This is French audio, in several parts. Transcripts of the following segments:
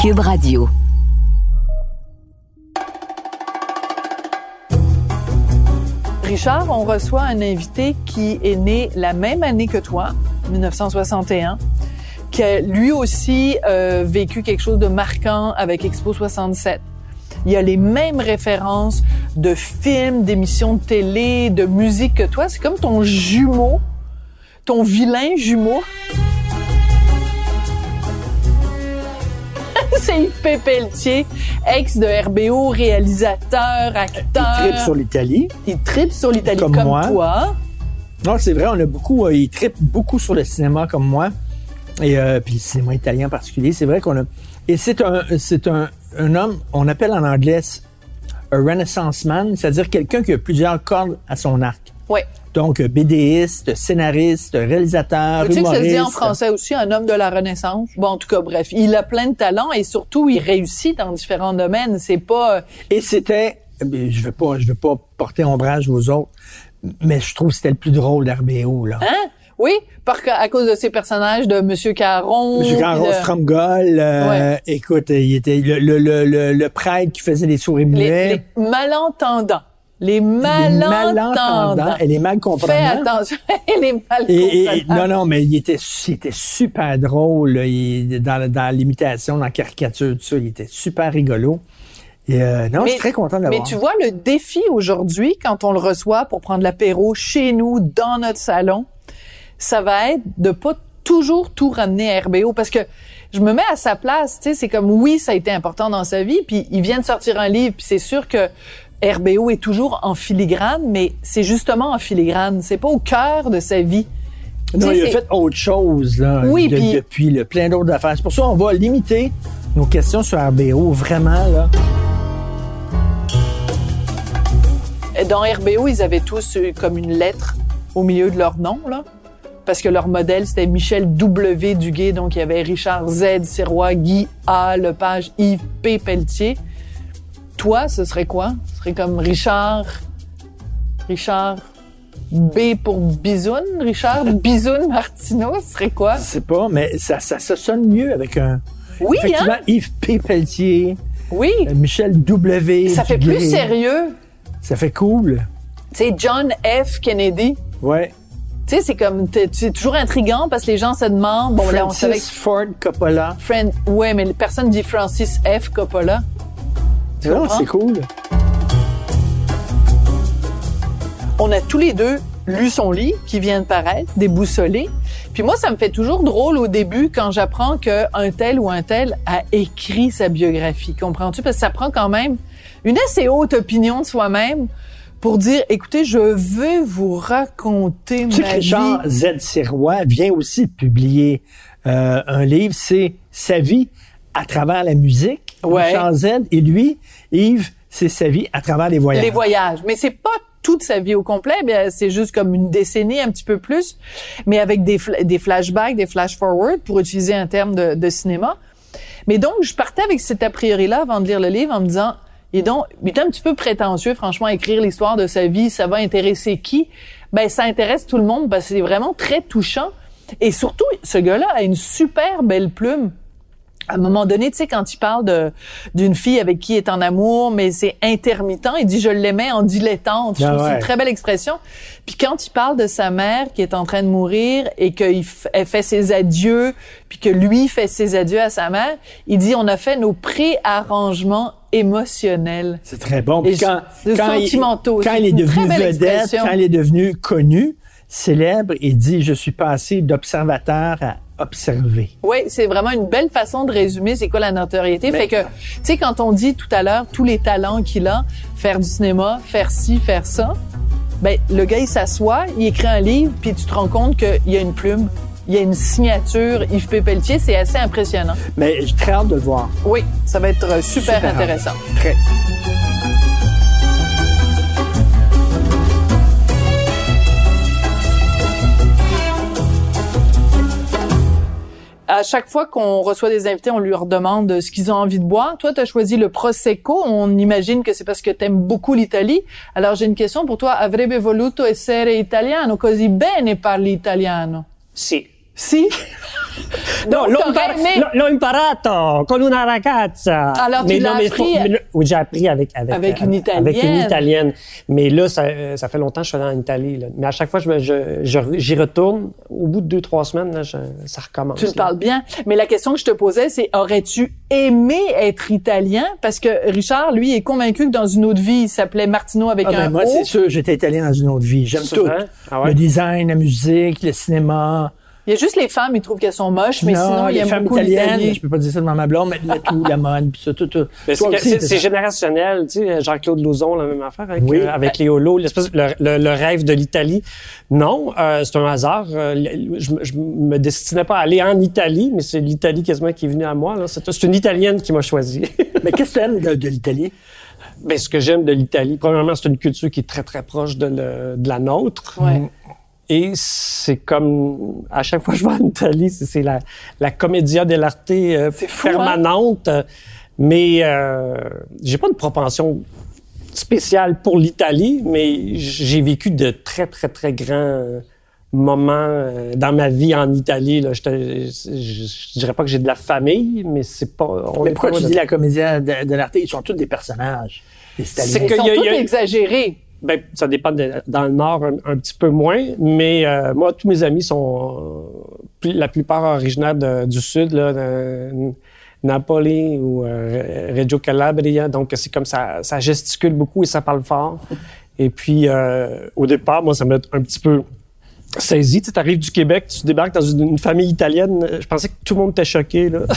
Cube Radio. Richard, on reçoit un invité qui est né la même année que toi, 1961, qui a lui aussi euh, vécu quelque chose de marquant avec Expo 67. Il y a les mêmes références de films, d'émissions de télé, de musique que toi. C'est comme ton jumeau, ton vilain jumeau. c'est Yves Pelletier, ex de RBO, réalisateur, acteur. Il tripe sur l'Italie. Il tripe sur l'Italie Comme comme, moi. toi. Non, c'est vrai, on a beaucoup, euh, il tripe beaucoup sur le cinéma comme moi. Et euh, puis le cinéma italien en particulier. C'est vrai qu'on a. Et c'est un, c'est un, un homme, on appelle en anglais un renaissance man, c'est-à-dire quelqu'un qui a plusieurs cordes à son arc. Donc, BDiste, scénariste, réalisateur, Tu sais que ça se dit en français aussi, un homme de la Renaissance? Bon, en tout cas, bref, il a plein de talents et surtout, il réussit dans différents domaines. C'est pas... euh, Et c'était, je veux pas, je veux pas porter ombrage aux autres, mais je trouve que c'était le plus drôle d'RBO, là. Hein? Oui, par, à cause de ces personnages de Monsieur Caron. Monsieur Caron de- Stromgol, euh, Ouais. écoute, il était le, le, le, le, le prêtre qui faisait les souris les, muets. les malentendants. Les les malentendants. et les mal Fais comprenants. attention. les mal Et, et- non, non, mais il était, il était super drôle là, il- dans, dans l'imitation, dans la caricature, tout ça. Il était super rigolo. Et euh, non, je suis très content de Mais l'avoir. tu vois, le défi aujourd'hui, quand on le reçoit pour prendre l'apéro chez nous, dans notre salon, ça va être de pas toujours tout ramener à RBO parce que je me mets à sa place, tu sais, c'est comme oui, ça a été important dans sa vie, puis il vient de sortir un livre, puis c'est sûr que RBO est toujours en filigrane, mais c'est justement en filigrane, c'est pas au cœur de sa vie. Non, il a fait autre chose là, Oui, de- puis- depuis le plein d'autres affaires. C'est pour ça qu'on va limiter nos questions sur RBO, vraiment là. Dans RBO, ils avaient tous euh, comme une lettre au milieu de leur nom, là. Parce que leur modèle, c'était Michel W. Duguay. Donc, il y avait Richard Z. Sirois, Guy A. Lepage, Yves P. Pelletier. Toi, ce serait quoi? Ce serait comme Richard... Richard B pour Bisoun? Richard Bisoun Martineau? Ce serait quoi? Je sais pas, mais ça, ça, ça sonne mieux avec un. Oui, Effectivement, hein? Yves P. Pelletier, Oui. euh, Michel W. Ça fait Duguay. plus sérieux. Ça fait cool. Tu sais, John F. Kennedy. Ouais. Tu sais, c'est comme, c'est toujours intriguant parce que les gens se demandent, bon, là, on savait Francis Ford Coppola. Friend, ouais, mais personne dit Francis F. Coppola. Non, c'est cool. On a tous les deux lu son livre qui vient de paraître, Déboussolé. Puis moi, ça me fait toujours drôle au début quand j'apprends qu'un tel ou un tel a écrit sa biographie. Comprends-tu? Parce que ça prend quand même une assez haute opinion de soi-même pour dire, écoutez, je veux vous raconter Tu ma vie. Richard Z. Sirois vient aussi publier euh, un livre, c'est Sa vie à travers la musique. Ouais. Richard Z. Et lui, Yves, c'est sa vie à travers les voyages. Les voyages. Mais c'est pas toute sa vie au complet, bien, c'est juste comme une décennie, un petit peu plus, mais avec des, fla- des flashbacks, des flash-forward, pour utiliser un terme de, de cinéma. Mais donc, je partais avec cet a priori-là avant de lire le livre en me disant, et donc, il est un petit peu prétentieux, franchement, à écrire l'histoire de sa vie, ça va intéresser qui? Ben, ça intéresse tout le monde parce que c'est vraiment très touchant. Et surtout, ce gars-là a une super belle plume à un moment donné, tu sais, quand il parle de d'une fille avec qui il est en amour, mais c'est intermittent, il dit je l'aimais en dilettante. Je Ah trouve c'est une très belle expression. Puis quand il parle de sa mère qui est en train de mourir et qu'elle fait ses adieux, puis que lui fait ses adieux à sa mère, il dit on a fait nos préarrangements émotionnels. C'est très bon. Puis quand, de quand, il, sentimentaux. quand il est devenu vedette, expression. quand il est devenu connu, célèbre, il dit Je suis passé d'observateur à observer. Oui, c'est vraiment une belle façon de résumer c'est quoi la notoriété. Mais- fait que, tu sais, quand on dit tout à l'heure tous les talents qu'il a, faire du cinéma, faire ci, faire ça, ben le gars il s'assoit, il écrit un livre, puis tu te rends compte qu'il y a une plume, il y a une signature Yves P. Pelletier, c'est assez impressionnant. Mais j'ai très hâte de le voir. Oui, ça va être euh, super, hâte. intéressant. Très. À chaque fois qu'on reçoit des invités, on leur demande ce qu'ils ont envie de boire. Toi, tu as choisi le Prosecco. On imagine que c'est parce que tu aimes beaucoup l'Italie. Alors, j'ai une question pour toi. Avrebbe voluto essere italiano, così bene parli italiano? Sì, Si. No, l'ho, impar- l'ho- imparato con una ragazza. Alors, tu mais l'as mais appris- faut- mais le- oui, j'ai appris avec avec Avec une Avec une Italienne. Mais là, ça, euh, ça fait longtemps que je suis allé en Italie. là. Mais à chaque fois, je, je, je- j'y retourne. Au bout de deux trois semaines, là, je- ça recommence. Tu parles bien. Mais la question que je te posais, c'est aurais-tu aimé être italien? Parce que Richard, lui, est convaincu que dans une autre vie, il s'appelait Martino avec Ah, ben, un moi, O. c'est sûr, j'étais italien dans une autre vie. J'aime C'est tout. Ah ouais? Le design, la musique, le cinéma. Il y a juste les femmes, ils trouvent qu'elles sont moches, mais non, sinon, il les aime femmes beaucoup italiennes, je peux pas dire ça devant ma blonde, mais le tout, la mode, puis ça, tout, tout. C'est, générationnel, tu sais, Jean-Claude Lauzon, la même affaire avec, Oui. euh, avec les holos, l'espèce, le, le- le rêve de l'Italie. Non, euh, c'est un hasard. Euh, je, me- je me destinais pas à aller en Italie, mais c'est l'Italie quasiment qui est venue à moi. C'est, c'est une Italienne qui m'a choisi. Mais qu'est-ce que tu aimes de, de l'Italie? ben, ce que j'aime de l'Italie, premièrement, c'est une culture qui est très, très proche de, le- de la nôtre. Ouais. Et c'est comme, à chaque fois que je vais en Italie, c'est, la, la commedia dell'arte euh, fou, hein? permanente. Mais euh, j'ai pas de propension spéciale pour l'Italie, mais j'ai vécu de très, très, très grands moments euh, dans ma vie en Italie. Là. Je, te- je, je dirais pas que j'ai de la famille, mais c'est pas... On Mais pourquoi pas tu de- dis la comédie de, de l'arte? Ils sont tous des personnages. C'est sont y a- tous y a- exagérés. Ben, ça dépend. dans le Nord, un, petit peu moins. Mais euh, moi, tous mes amis sont la plupart originaires du Sud, là, de Napoli ou euh, Reggio Calabria. Donc, c'est comme ça, ça gesticule beaucoup et ça parle fort. Et puis, euh, au départ, moi, ça m'a un petit peu saisi. Tu arrives du Québec, tu débarques dans une, famille italienne. Je pensais que tout le monde était choqué. Là.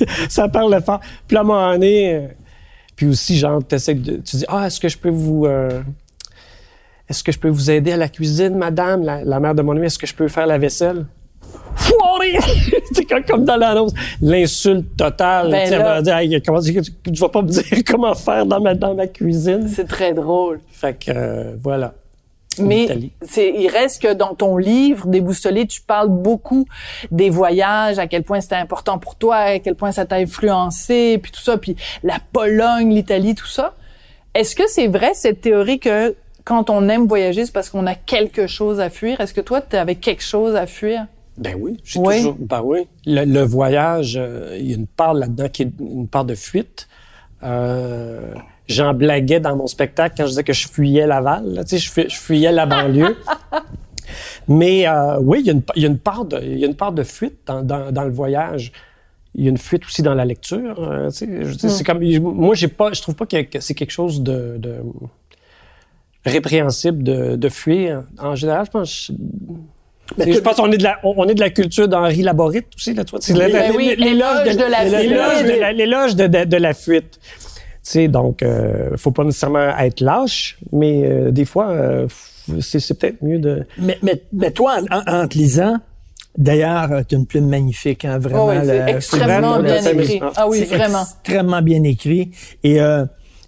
Ça parle fort. Puis à un moment donné, puis aussi, genre, de, tu dis, ah, est-ce que je peux vous, euh, est-ce que je peux vous aider à la cuisine, madame, la, la mère de mon ami, est-ce que je peux faire la vaisselle? Foiré! C'est comme, dans l'annonce. L'insulte totale. Ben Tu sais, là- elle va dire, Hey, comment, tu tu vas pas me dire comment faire dans ma, dans ma cuisine? C'est très drôle. Fait que, euh, voilà. Mais c'est, il reste que dans ton livre, Déboussolé, tu parles beaucoup des voyages, à quel point c'était important pour toi, à quel point ça t'a influencé, puis tout ça, puis la Pologne, l'Italie, tout ça. Est-ce que c'est vrai cette théorie que quand on aime voyager, c'est parce qu'on a quelque chose à fuir? Est-ce que toi, tu avais quelque chose à fuir? Ben oui, j'ai Oui. toujours. Ben oui. Le, le voyage, euh, il y a une part là-dedans qui est une part de fuite. Euh, J'en blaguais dans mon spectacle quand je disais que je fuyais Laval. là. Tu sais, je, fuy- je fuyais la banlieue. Mais euh, oui, il y, a une, il y a une part de, il y a une part de fuite dans, dans, dans le voyage. Il y a une fuite aussi dans la lecture. euh, tu sais, je dire, C'est comme moi, j'ai pas, je trouve pas que, que c'est quelque chose de, de répréhensible de, de fuir. En général, je pense. Je pense qu'on est de la, on est de la culture d'Henri Laborite aussi, là, toi. C'est la- la- oui, l'éloge l'éloge de la l'éloge fuite. Sais, donc, euh, faut pas nécessairement être lâche, mais euh, des fois, euh, c'est, c'est peut-être mieux de. Mais, mais, mais toi, en, en- en te lisant, d'ailleurs, tu as une plume magnifique, hein, vraiment. Oh oui, c'est le- extrêmement vraiment, bien c'est- écrit. Ah oui, c'est vraiment. extrêmement bien écrit. Et euh,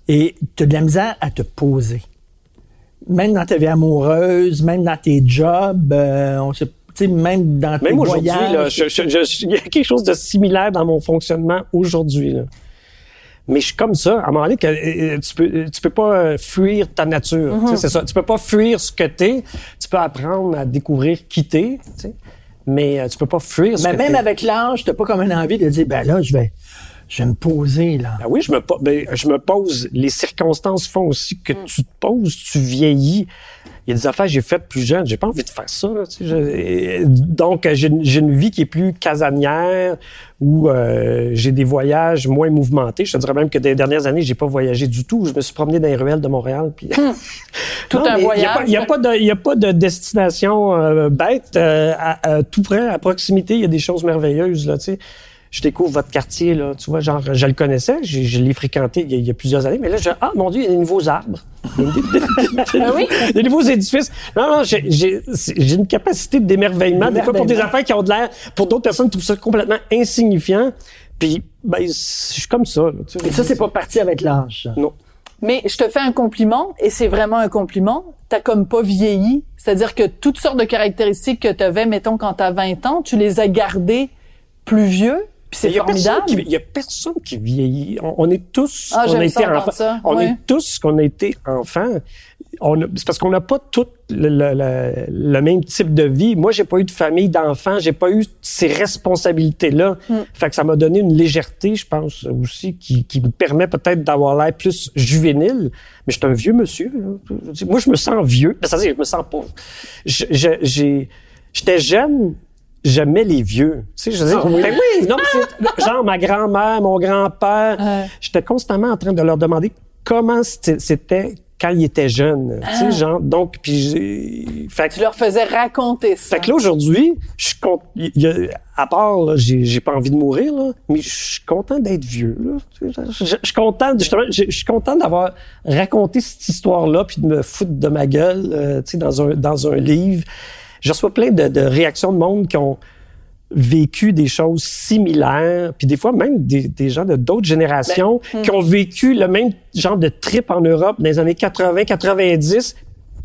et tu as de la misère à te poser. Même dans ta vie amoureuse, même dans tes jobs, euh, on sait, tu sais, même dans tes Même aujourd'hui, voyages. je- il y a quelque chose de similaire dans mon fonctionnement aujourd'hui. Mais je suis comme ça. À un moment donné, que, euh, tu peux, tu peux pas euh, fuir ta nature. Tu sais, C'est ça. Tu peux pas fuir ce que t'es. Tu peux apprendre à découvrir qui t'es. Mais euh, tu peux pas fuir ce Mais que même avec l'âge, t'as pas comme une envie de dire, ben là, je vais, je vais me poser, là. Ben oui, je me, ben, je me pose. Les circonstances font aussi que Mm. tu te poses, tu vieillis. Il y a des affaires que j'ai faites plus jeune. J'ai pas envie de faire ça. là, tu sais, je- donc, euh, j'ai une- j'ai une vie qui est plus casanière, où euh, j'ai des voyages moins mouvementés. Je te dirais même que des dernières années, j'ai pas voyagé du tout. Je me suis promené dans les ruelles de Montréal. Puis... Tout Non, un voyage. Il n'y a, pas de- il y a pas de destination euh, bête. euh, à, à tout près, à proximité, il y a des choses merveilleuses. Là, tu sais. Je découvre votre quartier, là, tu vois, genre, je le connaissais, je, je l'ai fréquenté il y, a, il y a plusieurs années, mais là, je, ah, mon Dieu, il y a des nouveaux arbres. Il y a des, Ah oui? des nouveaux édifices. Non, non, j'ai- j'ai c'est- j'ai une capacité d'émerveillement, des fois pour des affaires qui ont de l'air, pour d'autres personnes trouvent ça complètement insignifiant. Puis, ben, je suis comme ça. là, tu. Et ça, c'est pas parti avec l'âge? Non. Mais je te fais un compliment, et c'est vraiment un compliment. T'as comme pas vieilli. C'est-à-dire que toutes sortes de caractéristiques que tu avais, mettons, quand t'as 20 ans, tu les as gardées plus vieux, puis c'est Il y a personne formidable. qui- Il y a personne qui vieillit. On, on est tous, Ah, on a ça été enfants. ça, On est tous qu'on a été enfants. C'est parce qu'on n'a pas toutes le, le- le- le même type de vie. Moi, j'ai pas eu de famille d'enfants, j'ai pas eu ces responsabilités-là. Fait que ça m'a donné une légèreté, je pense, aussi, qui, qui me permet peut-être d'avoir l'air plus juvénile. Mais je suis un vieux monsieur. là. Moi, je me sens vieux. C'est-à-dire, je me sens j'ai- J'étais jeune, j'aimais les vieux. Tu sais, je veux dire, ben oui, non, mais c'est- genre ma grand-mère, mon grand-père, Ouais. j'étais constamment en train de leur demander comment c'était quand ils étaient jeunes. Tu sais, genre, donc, puis j'ai... Fait que, Tu leur faisais raconter ça. fait que là, aujourd'hui, je suis content. À part, là, j'ai j'ai pas envie de mourir, là, mais je suis content d'être vieux. Là. Je suis content, justement, je je suis content d'avoir raconté cette histoire-là, puis de me foutre de ma gueule, euh, tu sais, dans un, dans un livre. Je reçois plein de, de réactions de monde qui ont vécu des choses similaires, puis des fois même des, des gens de d'autres générations qui ont vécu le même genre de trip en Europe dans les années 80-90,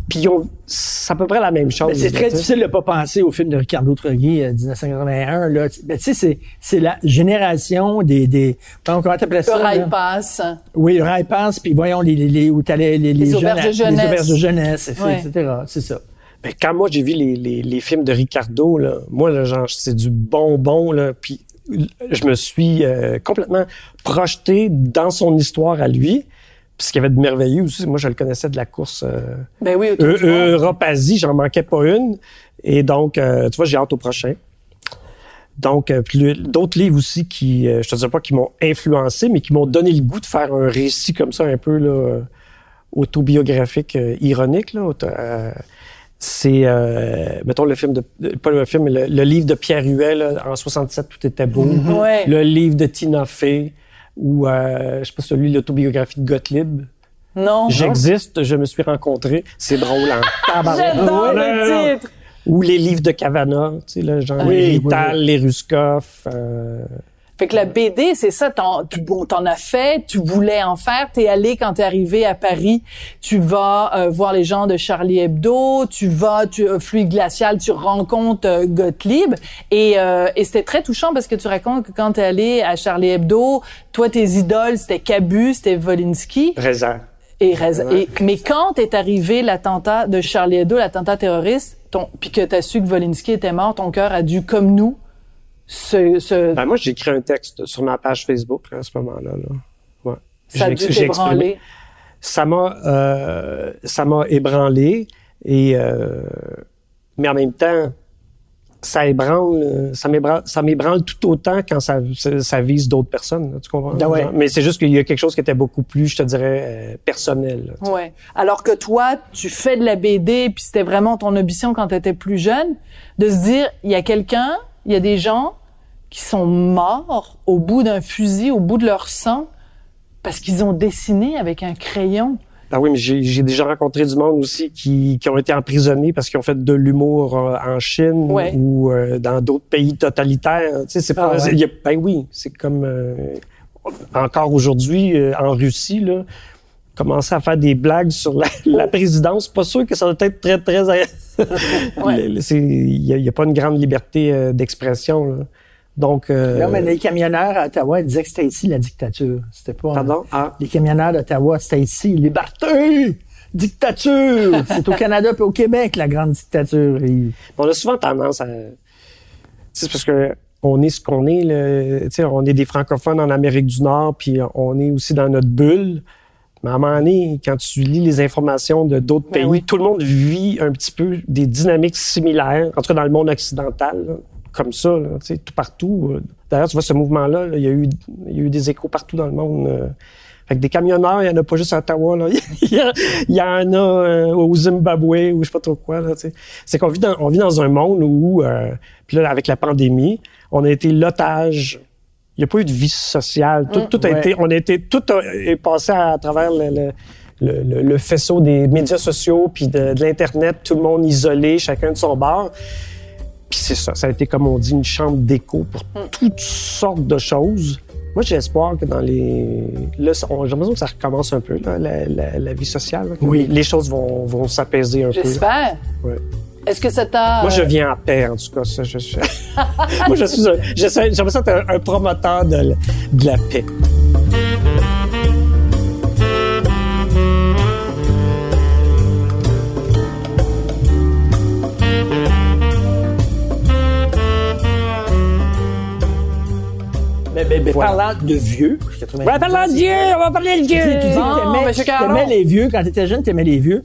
puis ils ont c'est à peu près la même chose. Ben, c'est là, très difficile de pas penser au film de Ricardo Trogui, euh, 1981. Là. Ben, tu sais, c'est, c'est la génération des... des comment comment t'appelais Le ça? rail là? passe. Oui, le rail passe, puis voyons, les, les, les, où t'allais, les, les, Les jeunes auberges à- de jeunesse. Les auberges de jeunesse. Ouais. etc. C'est ça. Ben, quand moi j'ai vu les, les, les films de Ricardo, là, moi là, genre c'est du bonbon là, puis je me suis euh, complètement projeté dans son histoire à lui. Puis ce qu'il y avait de merveilleux aussi, moi je le connaissais de la course euh, Ben oui. Europe-Asie, j'en manquais pas une. Et donc, euh, tu vois, j'ai hâte au prochain. Donc, euh, d'autres livres aussi qui, euh, je te dirais pas qui m'ont influencé, mais qui m'ont donné le goût de faire un récit comme ça, un peu là, autobiographique, ironique. Là, c'est, euh, mettons, le film de, pas le film, mais le, le livre de Pierre Huet, là, en 67, Tout était beau. Ouais. Le livre de Tina Fey, ou, euh, je sais pas, celui, l'autobiographie de Gottlieb. Non. J'existe, je me suis rencontré. C'est drôle en tabarouette. J'adore Ouais, le non, non. titre. Ou les livres de Cavana, tu sais, là, genre Oui, les oui, Rital, les Ruskoff. euh, Fait que la BD, c'est ça, t'en, tu, bon, t'en as fait, tu voulais en faire, t'es allé quand t'es arrivé à Paris, tu vas euh, voir les gens de Charlie Hebdo, tu vas, tu, euh, Fluide Glacial, tu rencontres euh, Gottlieb, et, euh, et c'était très touchant parce que tu racontes que quand t'es allé à Charlie Hebdo, toi, tes idoles, c'était Cabu, c'était Volinsky, Raisin. et, et- mais quand est arrivé l'attentat de Charlie Hebdo, l'attentat terroriste, ton, puis que t'as su que Volinsky était mort, ton cœur a dû, comme nous, Ben, moi, j'ai écrit un texte sur ma page Facebook là, à ce moment-là. Là. Ouais. ça a dû t'ébranler. Ça m'a, euh, ça m'a ébranlé et, euh, mais en même temps, ça ébranle, ça m'ébranle, ça m'ébranle tout autant quand ça, ça, ça vise d'autres personnes. là, tu comprends? Ah ouais. Mais c'est juste qu'il y a quelque chose qui était beaucoup plus, je te dirais, euh, personnel. là. Ouais. Alors que toi, tu fais de la BD, puis c'était vraiment ton ambition quand tu étais plus jeune, de se dire, il y a quelqu'un, il y a des gens qui sont morts au bout d'un fusil, au bout de leur sang, parce qu'ils ont dessiné avec un crayon. Ah oui, mais j'ai déjà rencontré du monde aussi qui, qui ont été emprisonnés parce qu'ils ont fait de l'humour euh, en Chine Ouais. ou euh, dans d'autres pays totalitaires. Tu sais, c'est pas. Ah ouais. a- ben oui, c'est comme euh, encore aujourd'hui euh, en Russie là, commencer à faire des blagues sur la, la présidence. Pas sûr que ça doit être très très. Ouais. Il y, a- a pas une grande liberté d'expression. Donc. euh, Non, mais les camionneurs à Ottawa ils disaient que c'était ici la dictature. C'était pas. Pardon? Ah. Les camionneurs d'Ottawa, c'était ici. Liberté! Dictature! C'est au Canada puis au Québec, la grande dictature. Et- On a souvent tendance à. C'est parce que on est ce qu'on est. sais, on est des francophones en Amérique du Nord, puis on est aussi dans notre bulle. Mais à un moment donné, quand tu lis les informations de d'autres Ben pays, oui. tout le monde vit un petit peu des dynamiques similaires, en tout cas dans le monde occidental, là, comme ça, là, tout partout. D'ailleurs, tu vois, ce mouvement-là, là, il, y a eu, il y a eu des échos partout dans le monde. euh. Fait que des camionneurs, il n'y en a pas juste à Ottawa. Là. il, y en a euh, au Zimbabwe ou je sais pas trop quoi. C'est qu'on vit dans, on vit dans un monde où, euh, puis là, avec la pandémie, on a été l'otage. Il n'y a pas eu de vie sociale. Tout, tout a ouais. été, on a été, tout a- est passé à, travers le, le, le- faisceau des médias sociaux puis de, de l'internet. Tout le monde isolé, chacun de son bar. Puis c'est ça, ça a été comme on dit une chambre d'écho pour toutes sortes de choses. Moi, j'ai espoir que dans les. Là, j'ai l'impression que ça recommence un peu, là, la, la- la vie sociale. là, Oui. Les choses vont, vont s'apaiser un peu. J'espère. Ouais. Est-ce que ça t'a... Moi, je euh, viens en paix, en tout cas. Ça, je, je- Moi, je suis un, j'essaie- j'ai l'impression d'être un, un promoteur de, de la paix. Mais, mais- mais Voilà. parlant de vieux, On va parler de Dieu, on va parler de Tu sais, tu dis Dieu. Bon, que t'aimais- Monsieur Caron. t'aimais les vieux. Quand t'étais jeune, t'aimais les vieux.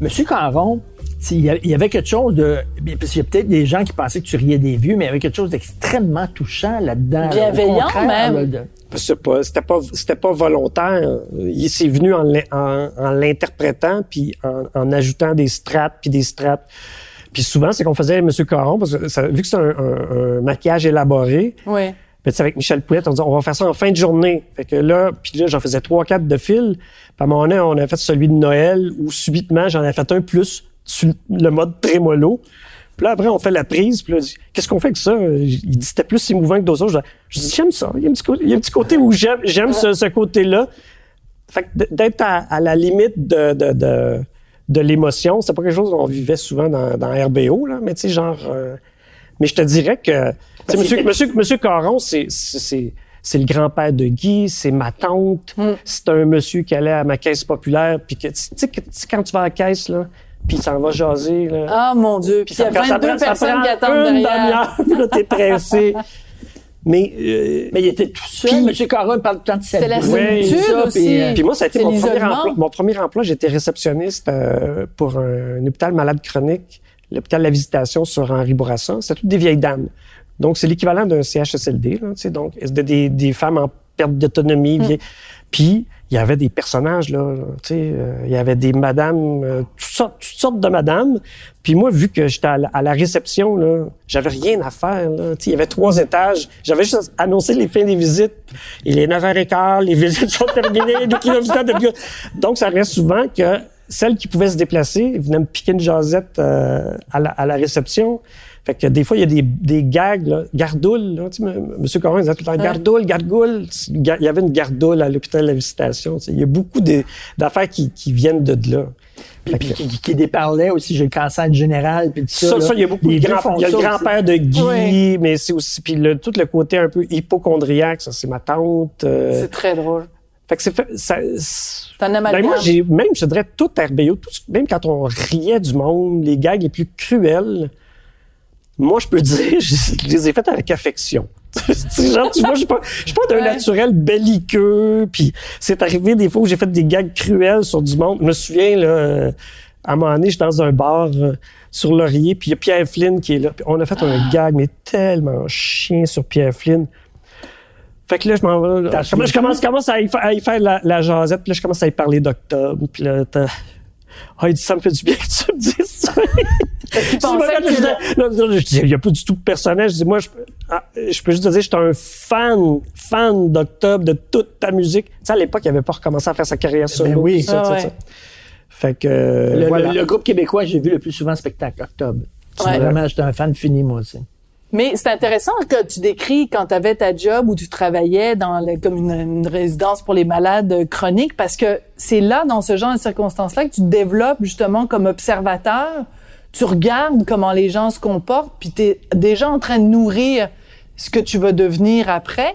Monsieur Caron, il y avait quelque chose de... Parce qu'il y a peut-être des gens qui pensaient que tu riais des vieux, mais il y avait quelque chose d'extrêmement touchant là-dedans. Bienveillant, même. là, de- C'est pas, c'était pas, c'était pas volontaire. Il s'est venu en, l'in- en, en l'interprétant puis en, en ajoutant des strates puis des strates. Puis souvent, c'est qu'on faisait Monsieur Caron parce que ça- vu que c'est un, un- un maquillage élaboré, Oui. Sais, avec Michel Poulet, on disait, on va faire ça en fin de journée. Fait que là, puis là, j'en faisais trois, quatre de fil. Puis à un moment donné, on a fait celui de Noël où subitement, j'en ai fait un plus sur le mode trémolo. Puis là, après, on fait la prise. Puis là, qu'est-ce qu'on fait avec ça? Il dit, c'était plus émouvant que d'autres autres. Je dis, j'aime ça. Il y a un petit côté, un petit côté où j'aime, j'aime ce, ce côté-là. Fait que d'être à, à la limite de, de, de, de l'émotion, c'est pas quelque chose qu'on vivait souvent dans, dans RBO, là. Mais tu sais, genre, euh, mais je te dirais que, monsieur, monsieur, monsieur Caron, c'est, c'est, c'est, c'est le grand-père de Guy, c'est ma tante, c'est un monsieur qui allait à ma caisse populaire, puis que, tu sais, quand tu vas à la caisse, là, puis il s'en va jaser, là. Ah, mon Dieu. Puis il y a Quand ça 22 prend- ça personnes prend qui attendent une derrière. demi-heure, t'es pressé. Mais, euh, Mais il était tout seul. Puis- Monsieur Caron parle tout le temps de sa C'est la vie, solitude ça, aussi. puis, euh, Puis moi, ça a été C'est mon premier, emploi, mon premier emploi. J'étais réceptionniste euh, pour un, un hôpital malade chronique, l'hôpital de la Visitation sur Henri Bourassa. C'était toutes des vieilles dames. Donc, c'est l'équivalent d'un CHSLD. Là, tu sais, donc, c'était des, des femmes en perte d'autonomie. vieilles. Puis, il y avait des personnages, là. Tu sais, euh, il y avait des madames, euh, toutes, sortes, toutes sortes de madames. Puis moi, vu que j'étais à, la- à la réception, là, j'avais rien à faire. Là. Tu sais, il y avait trois étages. J'avais juste annoncé les fins des visites. Il est 9h15, les visites sont terminées, les de- Donc, ça reste souvent que celles qui pouvaient se déplacer venaient me piquer une jasette euh, à, la, à la réception. Fait que des fois, il y a des, des gags, là, gardoules. Là, tu sais, M. Monsieur Corin disait tout le temps gardoule, gargoule. Il y avait une gardoule à l'hôpital de la visitation. tu sais. Il y a beaucoup d'affaires qui, qui viennent de là. puis, puis qui, qui déparlait aussi, j'ai le cancer général, puis tout ça. Ça, là. ça, il y a beaucoup de grands, Il y a le grand-père de Guy, Oui. mais c'est aussi puis le, tout le côté un peu hypochondriaque, ça c'est ma tante. euh, C'est très drôle. fait que c'est fait, ça, as ben moi j'ai même je dirais tout RBO, tout, même quand on riait du monde, les gags les plus cruels, moi je peux dire, je, les ai faits avec affection. Genre, tu vois, je suis pas, je suis pas d'un Ouais. naturel belliqueux, puis c'est arrivé des fois où j'ai fait des gags cruels sur du monde. Je me souviens, là, euh, à un moment donné, j'étais dans un bar euh, sur Laurier, puis il y a Pierre Flynn qui est là. Puis on a fait Ah. un gag, mais tellement chien sur Pierre Flynn. Fait que là, je m'en vais. là, Je commence, je à, y faire, à y faire la, la jasette, puis là, je commence à y parler d'octobre, puis là, t'as- ah, il dit, ça me fait du bien que tu me dises ça. Je dis, il n'y a pas du tout de personnage. Je dis, moi, je, peux- ah, je peux juste te dire, j'étais un fan, fan d'Octobre, de toute ta musique. Tu sais, à l'époque, il n'avait pas recommencé à faire sa carrière solo. Ben oui. ça, Ah ça, ouais. tout ça. Fait que, Le, voilà. le- le groupe québécois, j'ai vu le plus souvent spectacle, Octobre. C'est Ouais. Vraiment, j'étais un fan fini, moi aussi. Mais c'est intéressant que tu décris quand tu avais ta job où tu travaillais dans le- comme une, une résidence pour les malades chroniques parce que c'est là, dans ce genre de circonstances-là, que tu te développes justement comme observateur. Tu regardes comment les gens se comportent, puis tu es déjà en train de nourrir ce que tu vas devenir après.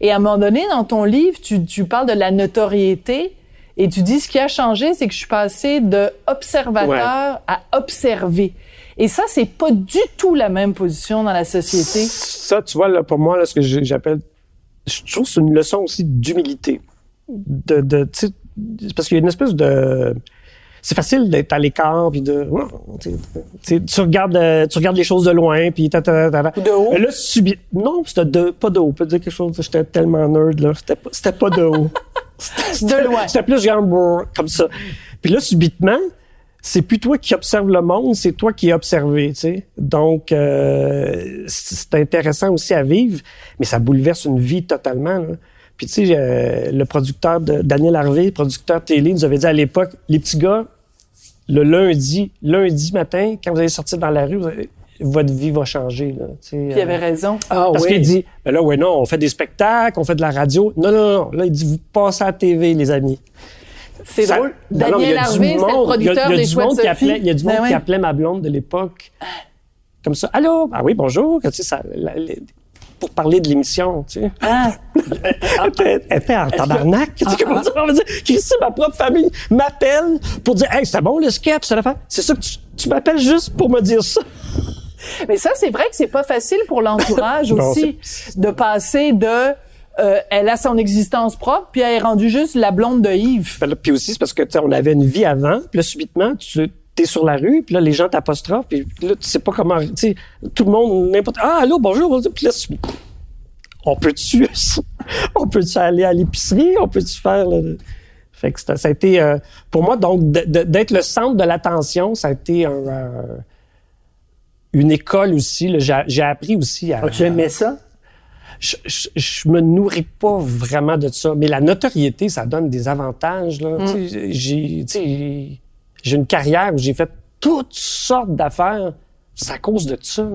Et à un moment donné, dans ton livre, tu, tu parles de la notoriété et tu dis ce qui a changé, c'est que je suis passé de observateur à observer. Et ça, c'est pas du tout la même position dans la société. Ça, tu vois, là, pour moi, là, ce que j'appelle, je trouve que c'est une leçon aussi d'humilité. De, de, parce qu'il y a une espèce de, c'est facile d'être à l'écart puis de, tu regardes, euh, tu regardes les choses de loin puis ta, ta, ta, ta. Ou de haut. Mais là, subit, non, c'était de, pas de haut. Peut dire quelque chose, j'étais tellement nerd, là. C'était pas, c'était pas de haut. C'était- De loin. C'était plus genre, comme ça. Puis là, subitement, c'est plus toi qui observe le monde, c'est toi qui es observé, tu sais. Donc, euh, c'est intéressant aussi à vivre, mais ça bouleverse une vie totalement. là. Puis tu sais, euh, le producteur de Daniel Harvey, producteur télé, nous avait dit à l'époque, les petits gars, le lundi, lundi matin, quand vous allez sortir dans la rue, vous allez- votre vie va changer. Là, tu sais, Puis il euh, avait raison. Ah parce qu'il dit, ben là, ouais, non, on fait des spectacles, on fait de la radio. Non, non, non. Là, il dit, vous passez à la TV, les amis. C'est drôle. Daniel Harvey, c'était le monde- il y a- producteur il y a des monde qui Sophie. appelait- Il y a du Ben monde qui appelait ma blonde de l'époque comme ça. Allô? Ah oui, bonjour. Tu sais, ça, la- les- pour parler de l'émission, tu sais. Ah, Elle était en tabarnak. Tu sais, comment? On va dire, Christy, ma propre famille m'appelle pour dire, hey, c'était bon le sketch. C'est ça que tu, tu m'appelles juste pour me dire ça. mais ça, c'est vrai que c'est pas facile pour l'entourage Non, aussi de passer de euh, elle a son existence propre, puis elle est rendue juste la blonde de Yves. Ben Puis aussi, c'est parce que, tu sais, on avait une vie avant, puis là, subitement, tu es sur la rue, puis là, les gens t'apostrophent, puis là, tu sais pas comment, tu sais, tout le monde, n'importe, ah, allô, bonjour, puis là, tu- on peut-tu, on peut-tu aller à l'épicerie, on peut-tu faire, le- fait que ça, ça a été, euh, pour moi, donc, d'être le centre de l'attention, ça a été un, euh, une école aussi, j'ai appris aussi à... Tu aimais ça? Je, je, je me nourris pas vraiment de ça. Mais la notoriété, ça donne des avantages. Là. Sais, J'ai, j'ai une carrière où j'ai fait toutes sortes d'affaires. C'est à cause de ça.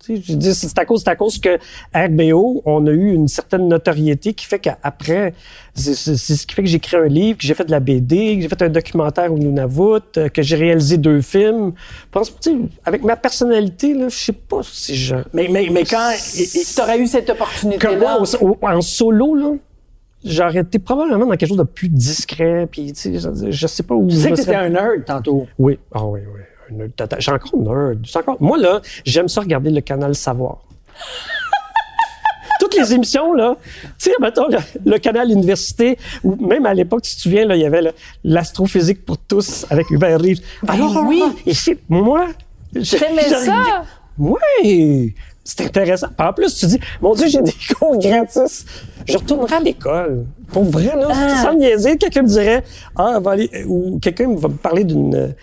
sais, Je dis, c'est à cause, c'est à cause que RBO, on a eu une certaine notoriété qui fait qu'après, c'est c'est- c'est ce qui fait que j'ai créé un livre, que j'ai fait de la BD, que j'ai fait un documentaire au Nunavut, euh, que j'ai réalisé deux films. Je pense, tu sais, avec ma personnalité, là, je sais pas si je... Mais, mais, mais quand. Tu aurais eu cette Que opportunité-là? moi, au- au- en solo, là, j'aurais été probablement dans quelque chose de plus discret, puis tu sais, je, je sais pas où. Tu sais que serais- t'étais un nerd tantôt. Oui, ah oui, oui. J'ai encore nerd. Encore. Moi là, j'aime ça regarder le canal Savoir. Toutes les émissions là, tu sais, mettons le, le canal Université, ou même à l'époque, tu te souviens là, il y avait l'astrophysique pour tous avec Hubert Reeves. Alors oui. et c'est moi. je- ça? oui! C'est intéressant. En plus, tu dis, mon Dieu, j'ai des cours gratis. Je retournerai à l'école. Pour vrai, là, Ah. sans niaiser, quelqu'un me dirait, ah, va aller, ou quelqu'un va me parler d'une,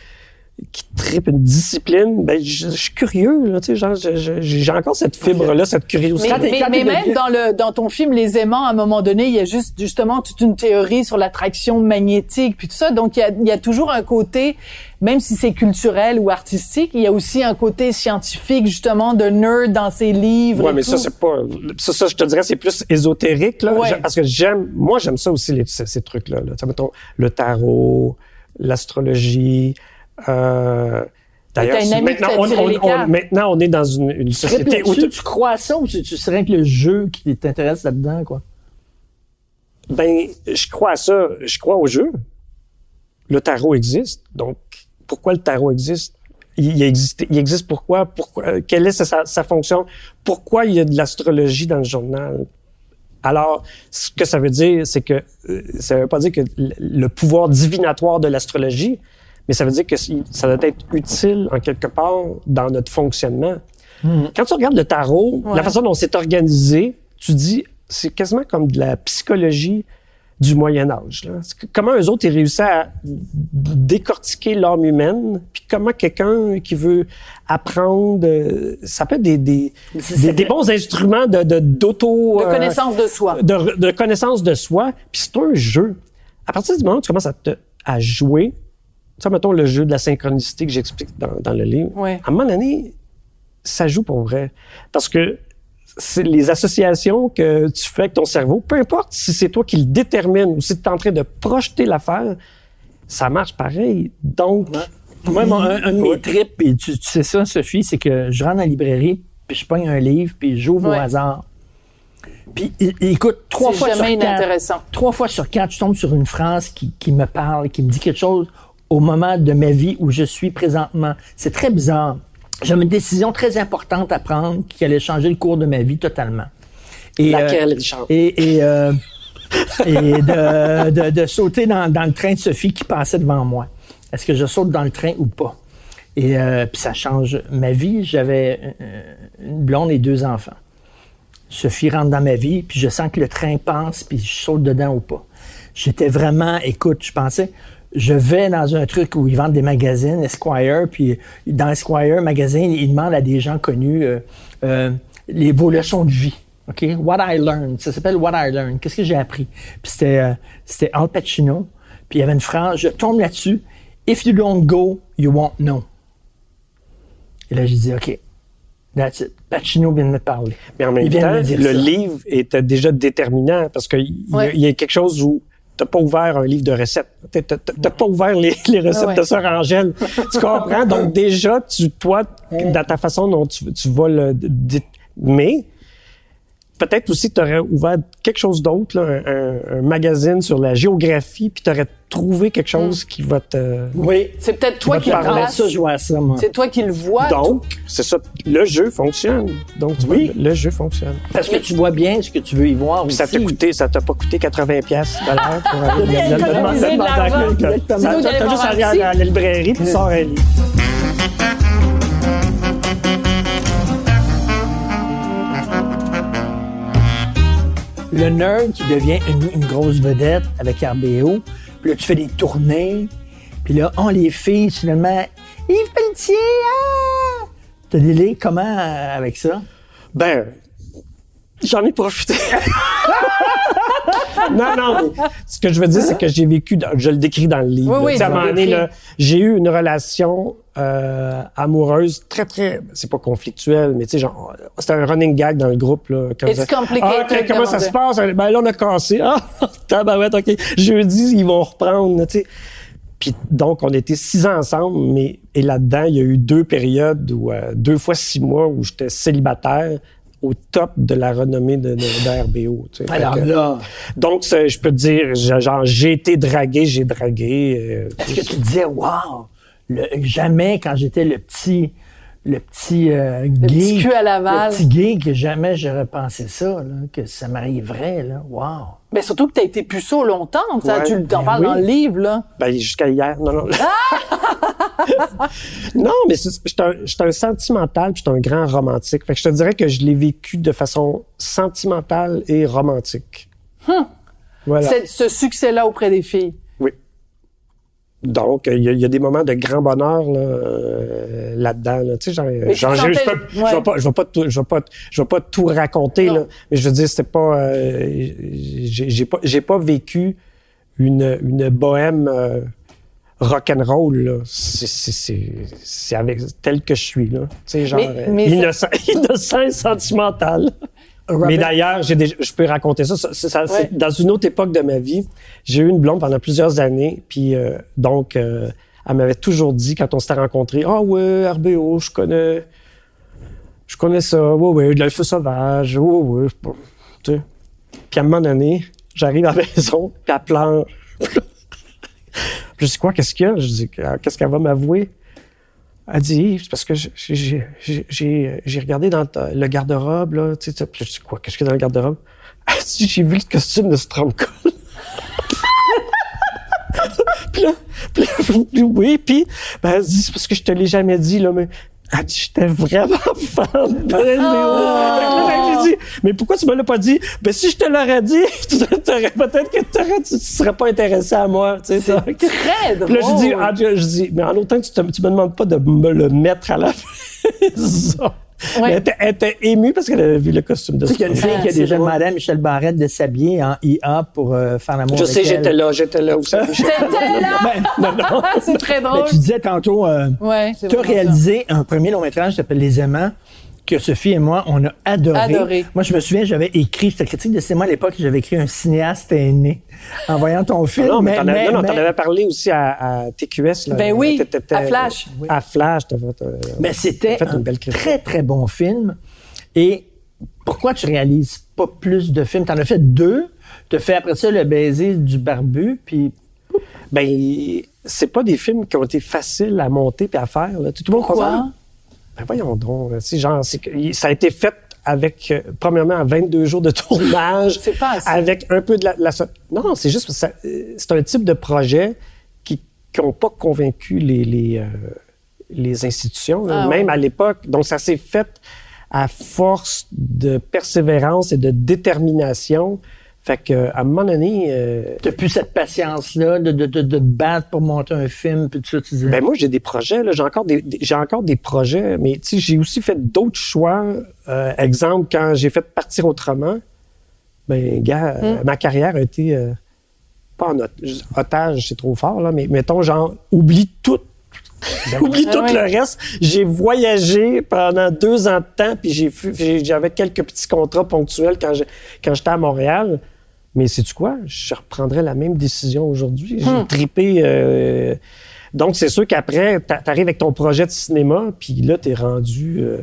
qui tripe une discipline, ben, je, je suis curieux, là, tu sais, genre, j'ai encore cette fibre-là, cette curiosité. Mais, mais- même dans le dans ton film Les Aimants, à un moment donné, il y a juste justement toute une théorie sur l'attraction magnétique puis tout ça. Donc il y a, il y a toujours un côté, même si c'est culturel ou artistique, il y a aussi un côté scientifique justement de nerd dans ses livres. Ouais, et mais tout. ça, c'est pas. Ça, ça, je te dirais, c'est plus ésotérique, là. Ouais. Parce que j'aime. Moi, j'aime ça aussi, les- ces, ces trucs-là. Là. Tu sais, mettons, le tarot, l'astrologie. Euh, D'ailleurs, maintenant, on, tiré on- les on- cartes. maintenant, on est dans une, une société où. tu, crois à ça ou tu, tu serais que le jeu qui t'intéresse là-dedans, quoi? Ben, je crois à ça. Je crois au jeu. Le tarot existe. Donc, pourquoi le tarot existe? Il, il existe, il existe pourquoi? Pourquoi? euh, Quelle est sa, sa- fonction? Pourquoi il y a de l'astrologie dans le journal? Alors, ce que ça veut dire, c'est que euh, ça veut pas dire que le- le pouvoir divinatoire de l'astrologie, mais ça veut dire que ça doit être utile en quelque part dans notre fonctionnement. Quand tu regardes le tarot, Ouais. la façon dont c'est organisé, tu dis, c'est quasiment comme de la psychologie du Moyen Âge. Là. Comment eux autres ils réussissent à décortiquer l'âme humaine, puis comment quelqu'un qui veut apprendre, euh, ça peut être des, des, des, des bons instruments de de- d'auto de euh, connaissance de soi. de, de connaissance de soi, puis c'est un jeu. À partir du moment où tu commences à, te, à jouer, sais, mettons le jeu de la synchronicité que j'explique dans, dans le livre, Ouais. à un moment donné, ça joue pour vrai. Parce que c'est les associations que tu fais avec ton cerveau, peu importe si c'est toi qui le détermine ou si tu es en train de projeter l'affaire, ça marche pareil. Donc, Moi, mon- un, un de mes trips, et tu, tu sais ça, Sophie, c'est que je rentre dans la librairie, puis je pogne un livre, puis j'ouvre Ouais. au hasard. Puis écoute, trois fois sur quatre, trois fois sur quatre, je tombe sur une phrase qui, qui me parle, qui me dit quelque chose au moment de ma vie où je suis présentement. C'est très bizarre. J'avais une décision très importante à prendre qui allait changer le cours de ma vie totalement. Et, laquelle, euh, Richard? et, et, euh, et de, de, de sauter dans, dans le train de Sophie qui passait devant moi. Est-ce que je saute dans le train ou pas? Et euh, puis ça change ma vie. J'avais une blonde et deux enfants. Sophie rentre dans ma vie, puis je sens que le train passe, puis je saute dedans ou pas. J'étais vraiment, écoute, je pensais, je vais dans un truc où ils vendent des magazines, Esquire, puis dans Esquire magazine, ils demandent à des gens connus euh, euh, les vos leçons de vie. OK? What I learned. Ça s'appelle What I learned. Qu'est-ce que j'ai appris? Puis c'était, euh, c'était Al Pacino. Puis il y avait une phrase, je tombe là-dessus. If you don't go, you won't know. Et là, j'ai dit, OK, that's it. Pacino vient de me parler. Mais en même temps, le ça. livre était déjà déterminant parce qu'il Ouais. y a quelque chose où t'as pas ouvert un livre de recettes. T'as- T'as t'as pas ouvert les, les recettes Ah ouais. de Sœur Angèle. tu comprends? Donc déjà, tu, toi, dans ta façon dont tu, tu vas le... Mais peut-être aussi tu aurais ouvert quelque chose d'autre, un, un- un magazine sur la géographie, puis tu aurais trouvé quelque chose qui va te... Oui. C'est peut-être toi qui le ça, je vois ça, moi. C'est toi qui le vois. Donc, c'est ça. Le jeu fonctionne. Donc, tu Oui. vois, le jeu fonctionne. Parce que tu vois bien ce que tu veux y voir Puis aussi. ça t'a coûté, ça t'a pas coûté 80 pièces pour aller Exactement. T'as juste à aller à la librairie puis tu sors un livre. Le nerd qui devient une, une grosse vedette avec RBO. Puis là, tu fais des tournées. Puis là, on les filles, finalement, Yves Pelletier, ah! T'as délai comment euh, avec ça? Ben, j'en ai profité. non, non, ce que je veux dire, c'est que j'ai vécu, dans- je le décris dans le livre. Oui, oui, à un moment donné, j'ai eu une relation euh, amoureuse très, très, c'est pas conflictuelle, mais tu sais, genre, c'était un running gag dans le groupe. Là, quand It's ça- complicated, Ah, ok, comment ça se passe? Ben là, on a cassé. Ah, tabarouette, OK. Jeudi, ils vont reprendre, tu sais. Puis donc, on était six ans ensemble, mais et là-dedans, il y a eu deux périodes où euh, deux fois six mois où j'étais célibataire au top de la renommée de, de, de RBO. tu sais. Fait Alors que- là, donc, je peux te dire, j'ai- genre, j'ai été dragué, j'ai dragué. euh, est-ce que tu te disais, wow, le- jamais quand j'étais le petit, le petit euh, gay, petit cul à Laval. le petit gay, que jamais j'aurais pensé ça, là, que ça m'arriverait, là, wow. Mais surtout que tu as été puceau longtemps. Ouais, tu t'en ben parles oui. dans le livre, là. Ben, jusqu'à hier. Non, non. non, mais c'est- j'étais un, sentimental puis j'étais un grand romantique. Fait que je te dirais que je l'ai vécu de façon sentimentale et romantique. Voilà. C'est- Ce succès-là auprès des filles. Oui. Donc, il y, a- il y a des moments de grand bonheur là, euh, là-dedans. Là. Tu sais, genre, tu genre, je, sentais- je je ouais. vais pas, je vais pas, tout, je vais pas, je vais pas tout raconter là, mais je veux dire, c'était pas, euh, j'ai j'ai pas, pas vécu une, une bohème euh, rock'n'roll là. C'est, c'est, c'est, c'est avec tel que je suis là. Tu sais, genre Mais- euh, mais innocent, innocent et sentimental. Robert- Mais d'ailleurs, j'ai déjà- je peux raconter ça. ça, ça- ça- c'est Ouais. dans une autre époque de ma vie, j'ai eu une blonde pendant plusieurs années. Puis euh, donc, euh, elle m'avait toujours dit quand on s'était rencontrés, ah ouais, RBO, je connais, je connais ça. Ouais ouais, de la feu sauvage. Ouais ouais. Puis à un moment donné, j'arrive à la maison, puis elle pleure. Je dis quoi, qu'est-ce qu'il y a? Je dis, Ah, qu'est-ce qu'elle va m'avouer? Elle dit, c'est parce que j'ai- regardé dans le garde-robe, là, tu sais, je dis quoi, qu'est-ce qu'il y a dans le garde-robe? Elle dit, j'ai vu le costume de Stromcol. puis là, puis là, oui, puis, ben, elle dit, c'est parce que je te l'ai jamais dit, là, mais, elle dit, j'étais vraiment fan de j'ai dit, mais pourquoi tu me l'as pas dit? Ben, si je te l'aurais dit, peut-être que tu, tu serais pas intéressé à moi, tu sais, ça. Très drôle. Puis là, je dis, ah, je, je dis, mais en autant que tu, te- tu me demandes pas de me le mettre à la maison. Ouais. Elle, était, elle était émue parce qu'elle avait vu le costume de Tu sais qu'il y a une fille qui a c'est déjà drôle. demandé à Michel Barrette de s'habiller en IA pour euh, faire l'amour Je sais, j'étais là, j'étais là aussi. T'étais là! Ben, non, non. c'est très ben, drôle. tu disais tantôt, euh, Ouais, tu as vraiment ça. réalisé un premier long métrage qui s'appelle Les Aimants que Sophie et moi, on a adoré. Adoré. Moi, je me souviens, j'avais écrit, j'étais critique de cinéma à l'époque, j'avais écrit un cinéaste aîné en voyant ton film. Non, mais, non, mais- t'en avais parlé aussi à, à TQS. Là. Ben oui, T'étais- t'étais- à Flash. À Flash. t'as fait, euh, Mais c'était t'as fait un belle très, très bon film. Et pourquoi tu réalises pas plus de films? T'en as fait deux. Tu as fait après ça Le baiser du barbu, puis Ben, c'est pas des films qui ont été faciles à monter puis à faire. Là. Tout le monde? Ben voyons donc. genre, c'est que- ça a été fait avec, euh, premièrement, 22 jours de tournage. C'est pas assez. Avec un peu de la... non, c'est juste... euh, C'est un type de projet qui n'ont pas convaincu les, les, euh, les institutions, Ah même ouais. à l'époque. Donc, ça s'est fait à force de persévérance et de détermination. Fait que, à un moment donné... euh, t'as plus cette patience-là de, de, de, de te battre pour monter un film, puis tout ça, tu. Ben moi, j'ai des projets. là. J'ai encore des, des- j'ai encore des projets, mais tu sais, j'ai aussi fait d'autres choix. Euh, exemple, quand j'ai fait partir autrement, ben gars, euh, ma carrière a été pas en ot- otage, c'est trop fort là, mais mettons genre oublie tout. Oublie Ah tout oui. le reste. J'ai voyagé pendant deux ans de temps, puis j'avais quelques petits contrats ponctuels quand je- quand j'étais à Montréal. Mais sais-tu quoi? Je reprendrais la même décision aujourd'hui. J'ai Hmm. tripé. euh, Donc, c'est sûr qu'après, t'a- t'arrives avec ton projet de cinéma, puis là, t'es rendu... euh,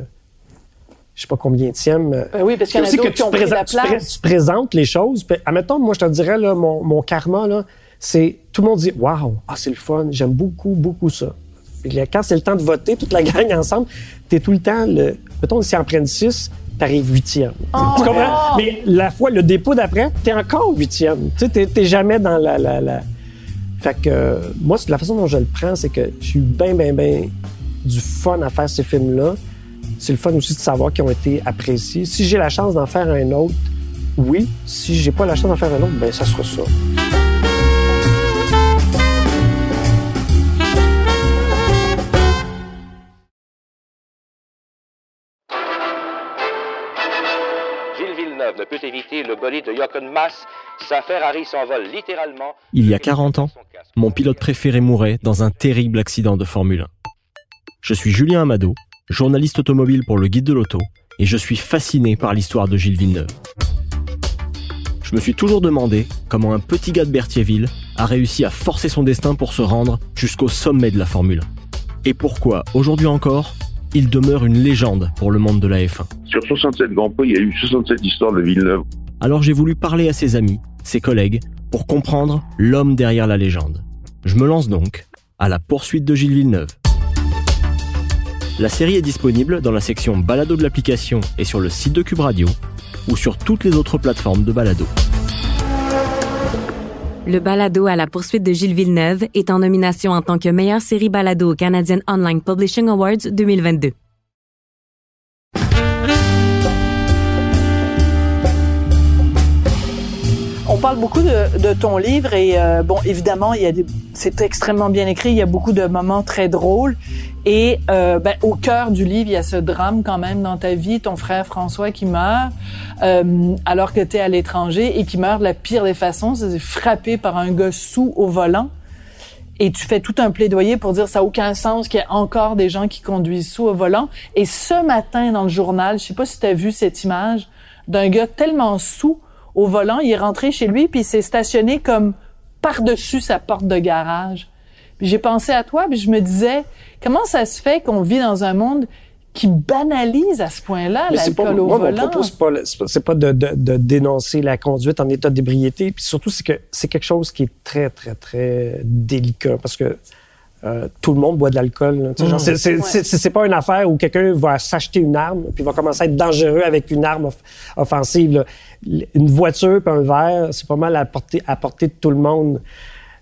je sais pas combien tième. Euh, oui, parce qu'il y en a d'autres qui ont pris la place. Tu, présentes les choses. Puis, admettons, moi, je te dirais, là, mon, mon karma, là, c'est tout le monde dit Waouh, ah, c'est le fun, j'aime beaucoup, beaucoup ça. Puis, quand c'est le temps de voter, toute la gang ensemble, tu es tout le temps, le, mettons, si en prennent six, t'arrives huitième. Oh, tu comprends? Mais la fois, le dépôt d'après, t'es encore huitième. Tu sais, t'es jamais dans la, la, la... Fait que, euh, moi, la façon dont je le prends, c'est que j'ai eu bien, bien, bien du fun à faire ces films-là. C'est le fun aussi de savoir qu'ils ont été appréciés. Si j'ai la chance d'en faire un autre, oui. Si j'ai pas la chance d'en faire un autre, ben ça sera ça. Le bolide de Jochen Mass. Sa Ferrari s'envole littéralement. Il y a 40 ans, mon pilote préféré mourait dans un terrible accident de Formule 1. Je suis Julien Amado, journaliste automobile pour le Guide de l'Auto, et je suis fasciné par l'histoire de Gilles Villeneuve. Je me suis toujours demandé comment un petit gars de Berthierville a réussi à forcer son destin pour se rendre jusqu'au sommet de la Formule 1. Et pourquoi, aujourd'hui encore, il demeure une légende pour le monde de la F1. Sur 67 Grands Prix, il y a eu 67 histoires de Villeneuve. Alors j'ai voulu parler à ses amis, ses collègues, pour comprendre l'homme derrière la légende. Je me lance donc à la poursuite de Gilles Villeneuve. La série est disponible dans la section balado de l'application et sur le site de Cube Radio ou sur toutes les autres plateformes de balado. Le balado à la poursuite de Gilles Villeneuve est en nomination en tant que meilleure série balado au Canadian Online Publishing Awards 2022. On parle beaucoup de, ton livre et euh, bon, évidemment, il y a c'est extrêmement bien écrit. Il y a beaucoup de moments très drôles et euh, ben, au cœur du livre, il y a ce drame quand même dans ta vie, ton frère François qui meurt euh, alors que tu es à l'étranger et qui meurt de la pire des façons, c'est frappé par un gars sous au volant. Et tu fais tout un plaidoyer pour dire ça n'a aucun sens qu'il y ait encore des gens qui conduisent sous au volant. Et ce matin dans le journal, je sais pas si tu as vu cette image d'un gars tellement sous au volant, il est rentré chez lui puis il s'est stationné comme par-dessus sa porte de garage. Puis j'ai pensé à toi puis je me disais comment ça se fait qu'on vit dans un monde qui banalise à ce point-là l'alcool au moi, volant? Mon propos, c'est pas, c'est pas, c'est pas de, de, de, dénoncer la conduite en état d'ébriété. Puis surtout, c'est que c'est quelque chose qui est très, très, très délicat parce que euh, tout le monde boit de l'alcool. genre, C'est, Ouais. pas une affaire où quelqu'un va s'acheter une arme puis va commencer à être dangereux avec une arme off- offensive. là. Une voiture puis un verre, c'est pas mal à portée, à portée de tout le monde.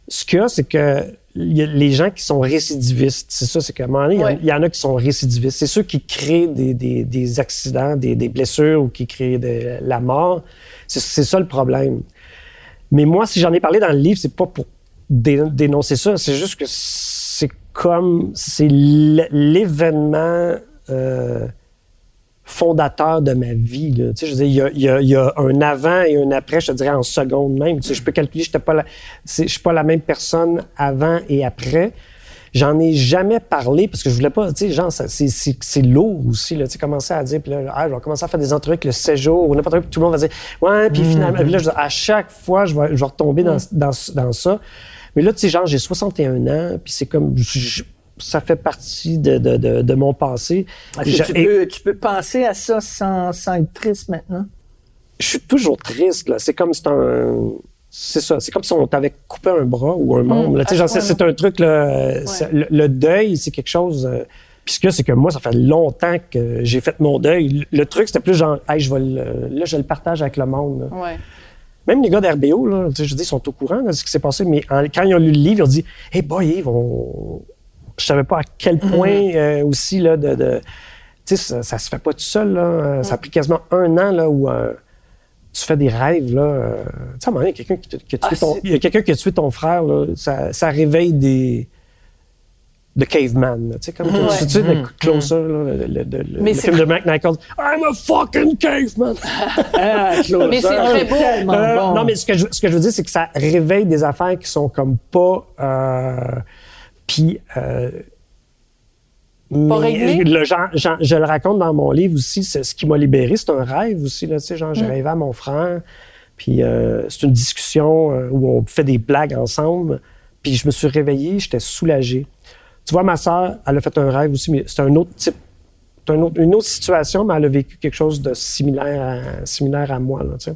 Ce qu'il y a, c'est que les gens qui sont récidivistes, c'est ça, c'est qu'à un moment donné, il y en- Ouais. il y, en a qui sont récidivistes. C'est ceux qui créent des, des, des accidents, des, des blessures ou qui créent de la mort. C'est, ça le problème. Mais moi, si j'en ai parlé dans le livre, c'est pas pour dé- dénoncer ça. C'est juste que comme c'est l'événement euh, fondateur de ma vie. Là. Tu sais, je veux dire, il y, a, il y un avant et un après, je te dirais en seconde même. Tu sais, je peux calculer, je suis pas la même personne avant et après. J'en ai jamais parlé parce que je voulais pas, tu sais, genre, c'est, lourd aussi, là, tu sais, commencer à dire, puis là, ah, je vais commencer à faire des entrevues avec le séjour ou n'importe quoi, puis tout le monde va dire, ouais, puis finalement, puis là, je dis, à chaque fois, je vais, je vais retomber dans, dans, dans ça. Mais là, tu sais, genre, j'ai 61 ans, puis c'est comme, je- ça fait partie de, de, de, de mon passé. J'ai- tu, peux, tu peux penser à ça sans, sans être triste maintenant? je suis toujours triste. Là. C'est comme si c'est un. C'est ça. C'est comme si on t'avait coupé un bras ou un membre. là. Tu sais, à genre, ce c'est, c'est un truc. Là, le, le deuil, c'est quelque chose. euh, puis ce que c'est que moi, ça fait longtemps que j'ai fait mon deuil. Le, truc, c'était plus genre, hey, je vais le, là, je le partage avec le monde. Ouais. Même les gars d'RBO, là, je dis, ils sont au courant de ce qui s'est passé. Mais en- quand ils ont lu le livre, ils ont dit, hey boy, Yves, on... je savais pas à quel point euh, aussi là de, de- tu sais, ça, ça se fait pas tout seul là. Euh, Ça a pris quasiment un an là où euh, tu fais des rêves là. tu sais, à un moment donné, quelqu'un qui, te- qui a tué Ah, ton, il y a quelqu'un qui a tué ton frère là, ça, ça réveille des de caveman, tu sais, comme Ouais. tu sais, le Closer, là, le, le- film de Mac Nichols. I'm a fucking caveman. Ah, Mais c'est très beau. tellement Euh, bon. Non, mais ce que, je, ce que je veux dire, c'est que ça réveille des affaires qui sont comme pas. Euh, puis. Euh, mais réglées? le genre, genre- je le raconte dans mon livre aussi. C'est ce qui m'a libéré, c'est un rêve aussi. Là, tu sais, genre, j'ai rêvé à mon frère. Puis euh, c'est une discussion euh, où on fait des blagues ensemble. Puis je me suis réveillé, j'étais soulagé. Tu vois, ma sœur, elle a fait un rêve aussi, mais c'est un autre type. autre- une autre situation, mais elle a vécu quelque chose de similaire à, similaire à moi. Tu.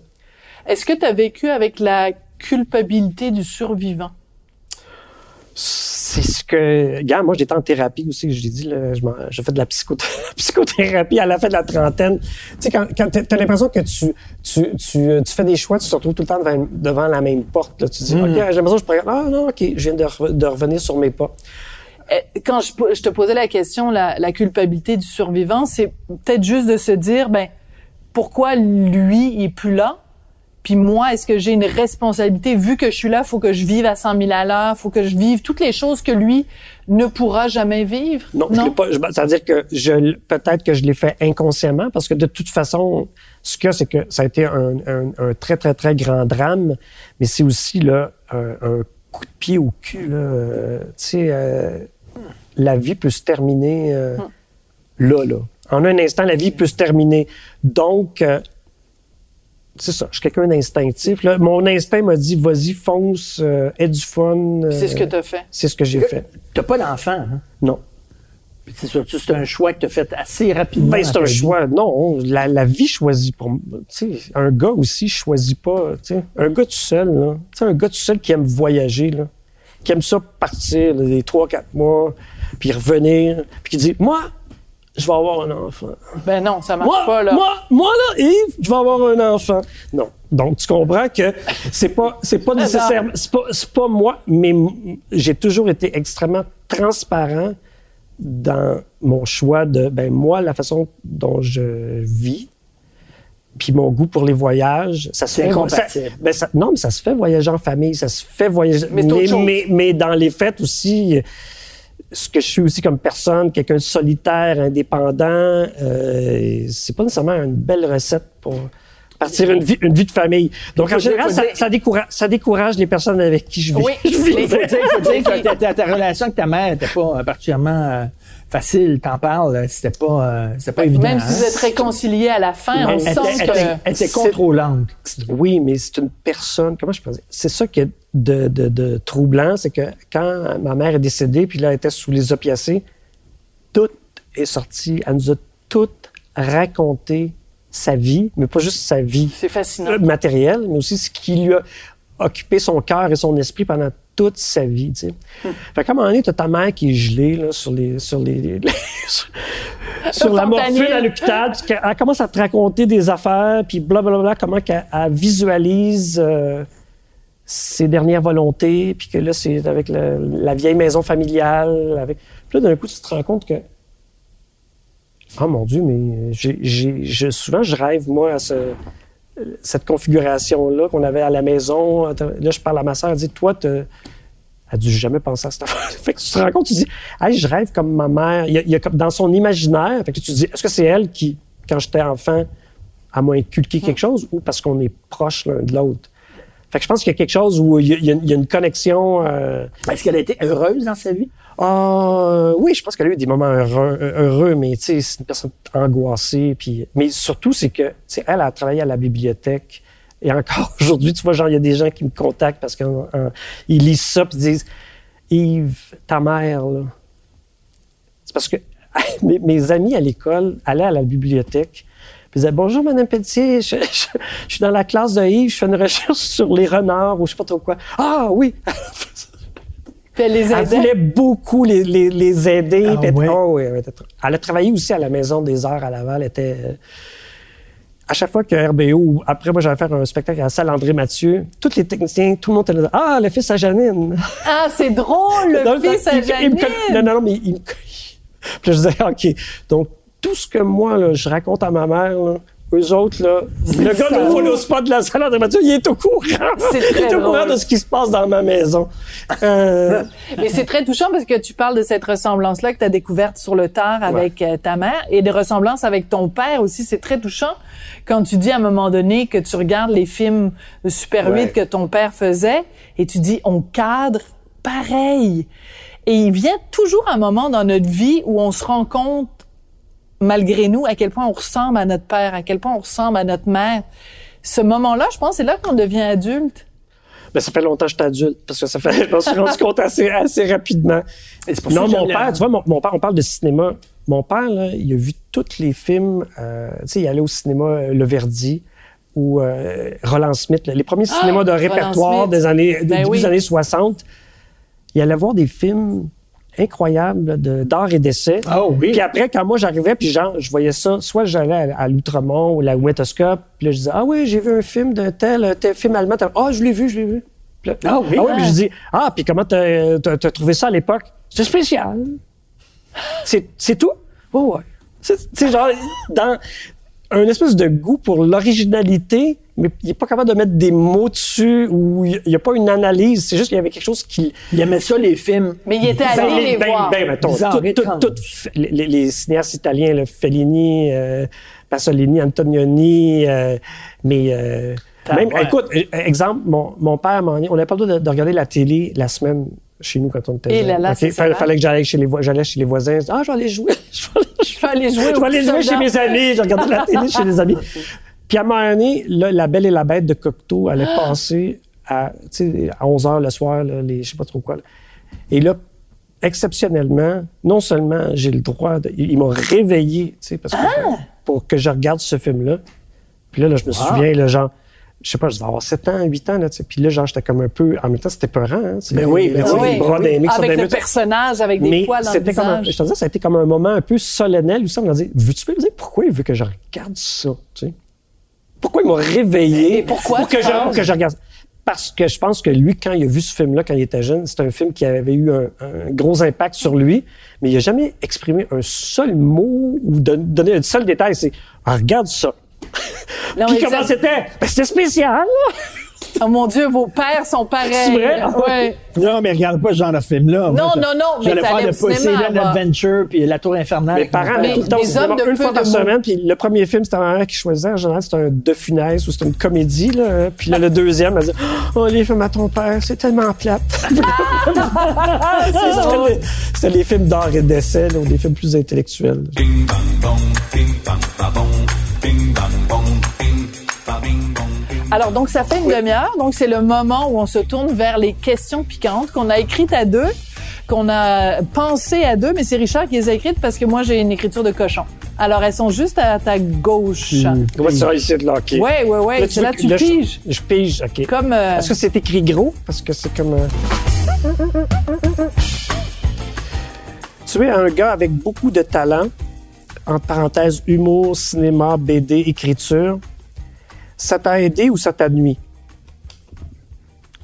Est-ce que tu as vécu avec la culpabilité du survivant? C'est ce que. Regarde, moi, j'étais en thérapie aussi, je l'ai dit, je, fais de la psycho- psychothérapie à la fin de la trentaine. Tu sais, quand, quand t'as t'as l'impression que tu, tu, tu, tu fais des choix, tu te retrouves tout le temps devant, devant la même porte. Là. Tu dis, OK, j'ai l'impression que je pourrais. Ah non, OK, je viens de, re- de revenir sur mes pas. Eh, Quand je, je te posais la question, la, la culpabilité du survivant, c'est peut-être juste de se dire, ben, pourquoi lui il est plus là? Puis moi, est-ce que j'ai une responsabilité? Vu que je suis là, faut que je vive à 100 000 à l'heure, faut que je vive toutes les choses que lui ne pourra jamais vivre. Non, je l'ai pas. je- C'est-à-dire que je, peut-être que je l'ai fait inconsciemment parce que de toute façon, ce que c'est que ça a été un, un- un très très très grand drame, mais c'est aussi là un, un coup de pied au cul. Là, euh, tu sais, euh, la vie peut se terminer euh, là là. En un instant, la vie peut se terminer. Donc euh, c'est ça, je suis quelqu'un d'instinctif. là. Mon instinct m'a dit, vas-y, fonce, euh, aie du fun. euh, C'est ce que tu as fait. C'est ce que j'ai fait. T'as pas d'enfant, hein? Non. Puis C'est sûr, c'est un choix que tu as fait assez rapidement. Ben, c'est un vie. choix. Non, la, la vie choisit pour. Tu sais, un gars aussi choisit pas. Tu sais, un gars tout seul, là. Tu sais, un gars tout seul qui aime voyager, là, qui aime ça partir des trois, quatre mois, puis revenir, puis qui dit, moi, je vais avoir un enfant. Ben non, ça marche Moi, pas, là. moi, moi là, Yves, je vais avoir un enfant. Non. Donc, tu comprends que c'est pas, c'est pas nécessairement, c'est pas, c'est pas moi, mais j'ai toujours été extrêmement transparent dans mon choix de, ben, moi, la façon dont je vis, puis mon goût pour les voyages, ça se fait. ça- ben, ça- non, mais ça se fait voyager en famille, ça se fait voyager. Mais mais, mais dans les fêtes aussi, ce que je suis aussi comme personne, quelqu'un de solitaire, indépendant, euh, c'est pas nécessairement une belle recette pour partir une vie, une vie de famille. Donc, en général, ça, décourage, ça décourage les personnes avec qui je vis. Oui, Je vis. les- Faut dire, faut dire que ta, ta- ta relation avec ta mère n'était pas particulièrement euh, facile. T'en parles, c'était pas, euh, c'était pas évident. Même si vous hein? êtes réconciliés à la fin, Elle, on elle sent était- elle que... était- elle était contrôlante. Oui, mais c'est une personne. Comment je peux dire? C'est ça qui est de, de, de troublant, c'est que quand ma mère est décédée, puis là, elle était sous les opiacés, tout est sorti. Elle nous a tout raconté sa vie, mais pas juste sa vie C'est fascinant. matérielle, mais aussi ce qui lui a occupé son cœur et son esprit pendant toute sa vie. Tu sais. Fait qu'à un moment donné, t'as ta mère qui est gelée là, sur les sur les, les- sur, sur la morphine à l'hôpital, puis elle commence à te raconter des affaires, puis blablabla, comment qu'elle elle visualise euh, ses dernières volontés, puis que là, c'est avec la, la vieille maison familiale. Avec... Puis là, d'un coup, tu te rends compte que Oh mon Dieu, mais j'ai, j'ai, je- souvent je rêve, moi, à ce, cette configuration-là qu'on avait à la maison. Là, je parle à ma soeur, elle dit Toi, t'as- elle a dû jamais penser à cette affaire. fait que tu te rends compte, tu dis Hey, je rêve comme ma mère. Il y a, il y a comme dans son imaginaire. Fait que tu te dis Est-ce que c'est elle qui, quand j'étais enfant, a m'a inculqué quelque chose ou parce qu'on est proches l'un de l'autre? Fait que je pense qu'il y a quelque chose où il y a, il y a- il y a une connexion. euh, Est-ce qu'elle a été heureuse dans sa vie? ah, oui, je pense qu'elle a eu des moments heureux, heureux mais tu sais, c'est une personne angoissée. Puis, mais surtout, c'est que, tu sais, elle a travaillé à la bibliothèque. Et encore aujourd'hui, tu vois, genre, il y a des gens qui me contactent parce qu'ils lisent ça puis disent Yves, ta mère, là. C'est parce que mes, mes amis à l'école allaient à la bibliothèque. Puis disaient Bonjour, Madame Pelletier, je, je- je suis dans la classe de Yves, je fais une recherche sur les renards ou je sais pas trop quoi. Ah oui! Puis elle les Elle aidait. voulait beaucoup les, les, les aider. Ah elle- oh, oui, elle, elle a travaillé aussi à la Maison des Arts à Laval. Elle était, euh, à chaque fois que RBO, ou après moi j'allais faire un spectacle à la salle André Mathieu, tous les techniciens, tout le monde était là. Ah, le fils à Janine. Ah, c'est drôle, le fils à il- il me Janine. conna- non, non, non, mais il me Puis là, je disais, OK. Donc, tout ce que moi, là, je raconte à ma mère, là, eux autres, là, le gars de follow spot de la salle André Mathieu, il est au courant. C'est il est au courant de ce qui se passe dans ma maison. Euh, Mais c'est très touchant parce que tu parles de cette ressemblance-là que tu as découverte sur le tard avec euh, ta mère et des ressemblances avec ton père aussi. C'est très touchant quand tu dis à un moment donné que tu regardes les films de Super 8 Ouais. que ton père faisait et tu dis on cadre pareil. Et il vient toujours un moment dans notre vie où on se rend compte malgré nous à quel point on ressemble à notre père, à quel point on ressemble à notre mère. Ce moment-là, je pense, c'est là qu'on devient adulte. Ben, ça fait longtemps que j'étais adulte, parce que ça fait, je m'en suis rendu compte assez, assez rapidement. Pour Non, mon père, la- tu vois, mon, mon père, on parle de cinéma. mon père, là, il a vu tous les films. euh, tu sais, il allait au cinéma euh, Le Verdi ou euh, Roland Smith, là, les premiers cinémas de répertoire des années, Ben début oui. des années 60. Il allait voir des films de- d'art et d'essai. Ah oui. Puis après, quand moi j'arrivais, puis genre, je voyais ça, soit j'allais à, à l'Outremont ou la Wetoscope, puis là, je disais, ah oui, j'ai vu un film d'un tel, un tel film allemand. Ah, je l'ai vu, je l'ai vu. Puis là, Ah oui. oui, puis je dis, ah, puis comment t'as trouvé ça à l'époque? C'est spécial. C'est c'est tout? Ouais, ouais. C'est genre, dans un espèce de goût pour l'originalité, mais il n'est pas capable de mettre des mots dessus ou il n'y a pas une analyse. C'est juste qu'il y avait quelque chose qui, Il aimait ça, les films. Mais il était ben, allé les ben, voir. ben, mettons, Bizarre, tout- tout- tout- les, les- cinéastes italiens, là, Fellini, euh, Pasolini, Antonioni, euh, mais euh, même, ouais. écoute, euh, exemple, mon, mon père, on n'avait pas le droit de, de regarder la télé la semaine chez nous quand on était Et là c'est fallait, que j'aille chez les j'allais chez les voisins. Ah, je vais aller jouer. je vais aller jouer je vais aller jouer chez mes amis. Je regardais la télé chez les amis. Puis à un moment donné, là, La Belle et la Bête de Cocteau allait Ah! passer à, à 11 h le soir, là, les, je sais pas trop quoi. là. Et là, exceptionnellement, non seulement j'ai le droit, de, ils m'ont réveillé, tu sais, parce que, Ah! pour que je regarde ce film-là. Puis là, là, je me souviens, là, genre, je sais pas, je devais avoir 7 ans, 8 ans, là, tu sais. Puis là, genre, j'étais comme un peu, en même temps, c'était peurant, hein. Ben oui, ben tu sais, oui. bras d'un mec sur Avec des le personnage, avec des mais poils dans le c'était comme un, visage. je te dis, ça a été comme un moment un peu solennel où ça me dit, veux-tu me dire pourquoi il veut que je regarde ça, tu sais? Pourquoi il m'a réveillé? Et pourquoi pour que, je, que regarde? Parce que je pense que lui, quand il a vu ce film-là, quand il était jeune, c'est un film qui avait eu un, un gros impact sur lui, mais il a jamais exprimé un seul mot ou don- donné un seul détail. C'est, ah, regarde ça. Non, Puis comment c'était? Ben, c'était spécial, là. Oh mon Dieu, vos pères sont pareils. C'est vrai? Ouais. Non, mais regarde pas ce genre de film-là. Non, je- non, non, J'allais faire le Poseidon. Adventure puis La Tour Infernale. Mes parents Mais tout le temps hommes de une fois par semaine. Puis le premier film, c'était ma mère qui choisissait. En général, c'était un De Funès ou c'était une comédie. Là. Puis là, le deuxième, elle disait Oh, les films à ton père, c'est tellement plate. C'était les- C'était les films d'art et d'essai, là, ou des films plus intellectuels. Alors, donc, ça fait une demi-heure. Donc, c'est le moment où on se tourne vers les questions piquantes qu'on a écrites à deux, qu'on a pensées à deux, mais c'est Richard qui les a écrites parce que moi, j'ai une écriture de cochon. Alors, elles sont juste à ta gauche. Comment tu vas essayer de locker? Ouais, ouais, ouais. Là, C'est là veux- tu là, je- piges. Je, pige, OK. Comme, euh, Est-ce que c'est écrit gros? Parce que c'est comme... euh, Tu es un gars avec beaucoup de talent, entre parenthèses, humour, cinéma, BD, écriture. Ça t'a aidé ou ça t'a nuit?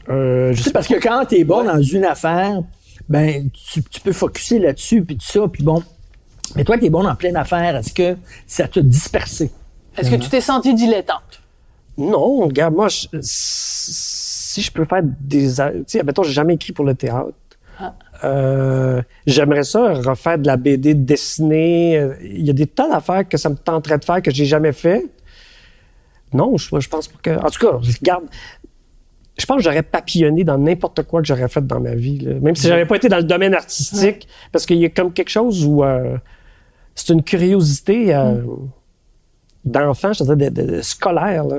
Euh, je sais parce que quand t'es bon dans une affaire, ben, tu, tu peux focuser là-dessus, puis tout ça, puis bon. Mais toi, t'es bon dans plein d'affaires. Est-ce que ça t'a dispersé? est-ce que tu t'es senti dilettante? Non, regarde, moi, je- si je peux faire des... Tu sais, mettons, j'ai jamais écrit pour le théâtre. Euh, J'aimerais ça, refaire de la BD dessinée. Euh, Il y a des tas d'affaires que ça me tenterait de faire que j'ai jamais fait. Non, je, pense pas que... En tout cas, regarde, je pense que j'aurais papillonné dans n'importe quoi que j'aurais fait dans ma vie. Même si j'avais pas été dans le domaine artistique. Parce qu'il y a comme quelque chose où... euh, c'est une curiosité... euh, d'enfant, je te disais, de, de- scolaire, là.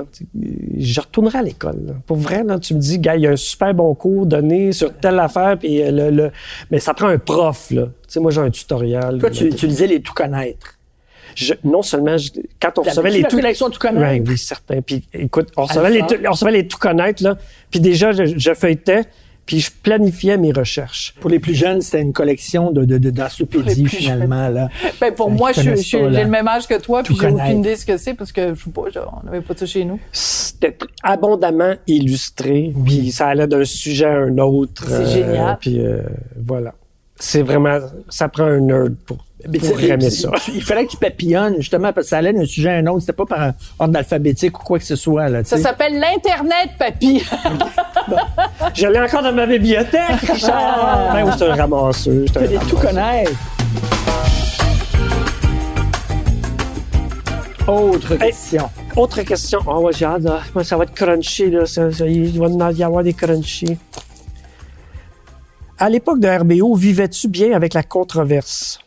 Je retournerai à l'école. là. Pour vrai, là, tu me dis, gars, il y a un super bon cours donné sur telle affaire, puis euh, le, le- mais ça prend un prof, là. Tu sais, moi, j'ai un tutoriel. Toi, tu, tu lisais les tout connaître. Je- non seulement, je- quand on recevait les tout... collection tout connaître? Ouais, oui, certain. Puis, écoute, on recevait, les, on recevait les tout connaître, là. Puis déjà, je, je feuilletais, puis je planifiais mes recherches. Pour les plus jeunes, c'était une collection de, de, d'encyclopédies, finalement, là. Ben, pour Euh, moi, je, j'ai le même âge que toi, puis j'ai aucune idée ce que c'est parce que je sais pas, genre, on n'avait pas ça chez nous. C'était abondamment illustré, puis ça allait d'un sujet à un autre. C'est génial. Puis euh, voilà. C'est vraiment... Ça prend un nerd pour, pour aimer ça. Il fallait que tu papillonnes, justement, parce que ça allait d'un sujet à un autre. C'était pas par ordre alphabétique ou quoi que ce soit, là, tu Ça s'appelle l'Internet, papy. Je l'ai encore dans ma bibliothèque, Richard! ben oui, c'est un ramasseux. un Fallait tout connaître. Autre question. Autre question. Oh, ouais, j'ai hâte. là. Moi, ça va être crunchy, là. Ça- ça- il va y avoir des crunchy. À l'époque de RBO, vivais-tu bien avec la controverse?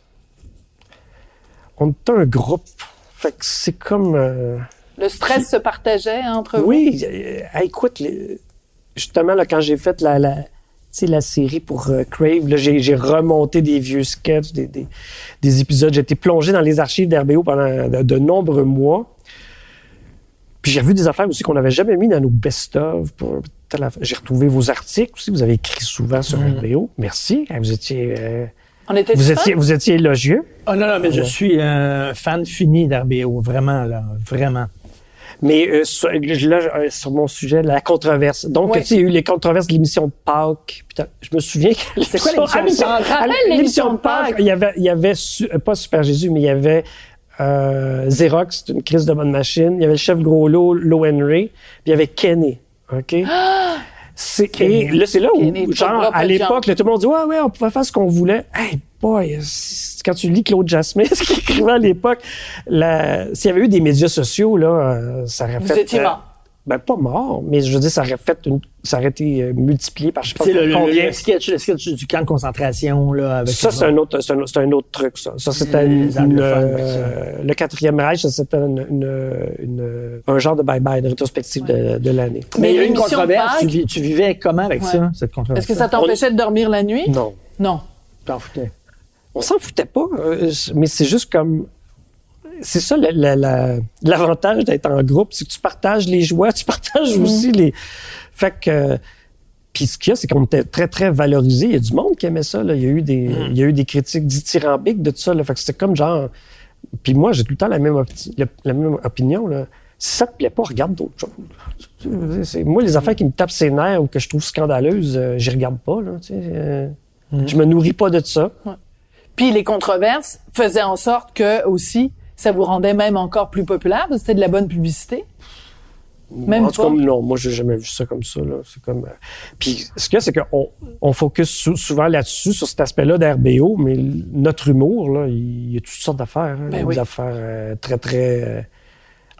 On était un groupe. Fait que c'est comme... euh, Le stress se partageait entre vous? Oui, euh, écoute, les- justement, là, quand j'ai fait la, la- série pour euh, Crave. Là, j'ai, j'ai remonté des vieux sketchs, des, des, des épisodes. J'ai été plongé dans les archives d'RBO pendant de, de nombreux mois. Puis j'ai revu des affaires aussi qu'on n'avait jamais mis dans nos best-of. pour. J'ai retrouvé vos articles aussi. Vous avez écrit souvent sur RBO. Merci. Vous étiez, euh, On était vous étiez, vous étiez élogieux. Ah non, non, mais je suis un fan fini d'RBO, vraiment, là, vraiment. Mais euh, sur, là, euh, sur mon sujet, la controverse. Donc, Ouais. tu sais, il y a eu les controverses de l'émission de Pâques. Putain, je me souviens que C'est quoi l'émission de l'émission- de Pâques. Il y avait, il y avait su- euh, pas Super Jésus, mais il y avait euh, Xerox, c'est une crise de bonne machine. Il y avait le chef gros lot, Low Henry. Puis il y avait Kenny. OK? C'est, et là, c'est là où, genre, à l'époque, là, tout le monde dit, ouais, ouais, on pouvait faire ce qu'on voulait. Hey, boy, quand tu lis Claude Jasmin, ce qu'il écrivait à l'époque, la- s'il y avait eu des médias sociaux, là, euh, ça aurait Vous fait. étiez euh, mort. Ben, pas mort, mais je veux dire, ça aurait fait une, ça aurait été euh, multiplié par je sais pas C'est le, le- combien. le sketch, le sketch du camp de concentration, là, avec ça, c'est un autre, c'est un, c'est un autre truc, ça. Ça, c'était euh, le quatrième Reich, ça, c'était une, une, une- un genre de bye-bye, de rétrospective de, de l'année. Mais il y a eu une controverse. Tu, Pâques- vis- tu vivais comment avec Ouais. ça, cette controverse? Est-ce que ça t'empêchait de dormir la nuit? Non. Non. t'en foutais? On s'en foutait pas, euh, mais c'est juste comme, c'est ça la- la- la- l'avantage d'être en groupe, c'est que tu partages les joies, tu partages aussi les, fait que, puis ce qu'il y a, c'est qu'on était très, très valorisés. Il y a du monde qui aimait ça. Là. Il, y a eu des, il y a eu des critiques dithyrambiques de tout ça. Là. Fait que c'était comme genre... Puis moi, j'ai tout le temps la même, la, la même opinion. Là. Si ça te plaît pas, regarde d'autres choses. Moi, les affaires qui me tapent ses nerfs ou que je trouve scandaleuses, euh, j'y regarde pas. Là, tu sais, euh, Je me nourris pas de ça. Puis les controverses faisaient en sorte que aussi ça vous rendait même encore plus populaire, c'était de la bonne publicité? Même en tout cas, non, moi, j'ai jamais vu ça comme ça. Là. C'est comme, euh, Puis ce qu'il y a, c'est qu'on on focus sou- souvent là-dessus, sur cet aspect-là d'RBO, mais notre humour, là, il y a toutes sortes d'affaires. hein. Ben oui. des affaires euh, très, très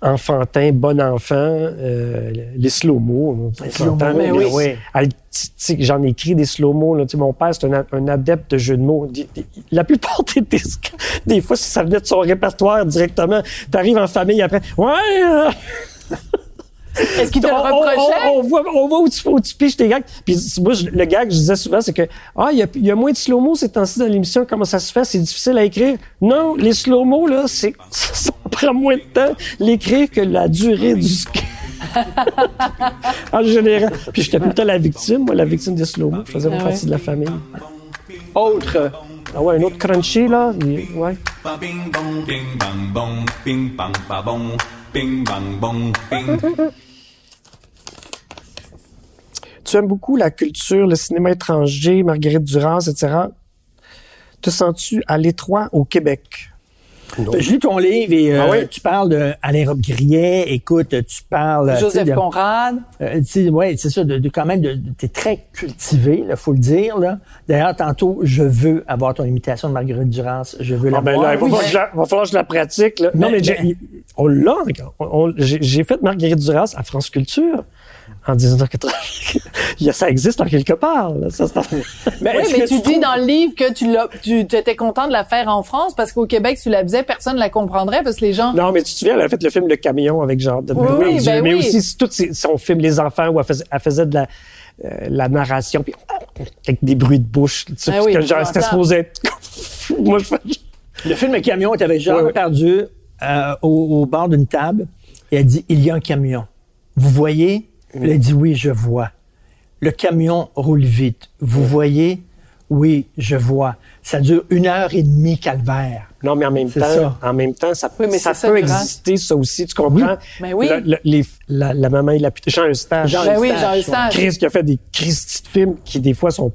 enfantins, bon enfant, euh, les slow-mo. mais oui. J'en ai écrit des slow-mo. Mon père, c'est un, adepte de jeux de mots. La plupart des disques, des fois, ça venait de son répertoire directement, t'arrives en famille après. Ouais! euh, Est-ce qu'il te on, on- reprochait? on- on voit, on voit où tu, où tu piches tes gags. Puis moi, je- le gag que je disais souvent, c'est que ah, il y a, il y a moins de slow-mo ces temps-ci dans l'émission. Comment ça se fait? C'est difficile à écrire. Non, les slow-mo, là, c'est, ça prend moins de temps l'écrire que la durée du sketch. en général. Puis j'étais temps la victime, moi, la victime des slow-mo. Je faisais Ah partie ouais. de la famille. Autre. Ah ouais, un autre crunchy, là. ouais. Ba bing bong, bing bang bong, bing bang ba bong, bing bang bong, bing. Tu aimes beaucoup la culture, le cinéma étranger, Marguerite Duras, etc. Te sens-tu à l'étroit au Québec? Je lis ton livre et euh, Ah oui? tu parles de Alain Robbe-Grillet. Écoute, tu parles... sais, Joseph de- Conrad. Euh, ouais, c'est ça, de, de quand même, de, de- t'es très cultivé, il faut le dire. Là. D'ailleurs, tantôt, je veux avoir ton imitation de Marguerite Duras. Je veux Ah la ben voir. là, il va, Oui. falloir que je la, va falloir que je la pratique. Là. non, Mais- mais, j'ai- mais- on l'a encore. On- on- J'ai j'ai fait Marguerite Duras à France Culture en 1980. Il y a- ça existe en quelque part. Là. Ça, c'est- Mais Oui, mais que tu dis dans le livre que tu l'as, tu étais content de la faire en France parce qu'au Québec, si tu la faisais, personne ne la comprendrait parce que les gens. non, mais tu te souviens, elle a fait le film Le Camion avec genre de Oui, ben mais oui. aussi tout son film Les Enfants où elle faisait, elle faisait de la, euh, la narration puis avec des bruits de bouche. Tu sais, Ah oui, que genre, c'était supposé être... Moi, je fais... Le film Le Camion, tu avais Jean perdu euh, au, au bord d'une table et elle dit, il y a un camion. Vous voyez? Elle a dit, oui, je vois. Le camion roule vite. Vous voyez? Oui, je vois. Ça dure une heure et demie, calvaire. Non, mais en même temps, ça. en même temps, ça, Oui, mais ça peut ça, Duras. exister, ça aussi. Tu comprends? Mais oui. Le- le- les- la, la maman et la pute. Jean Eustache. Jean Ben oui, Eustache, Jean. Eustache. Chris qui a fait des Christy de films qui, des fois, sont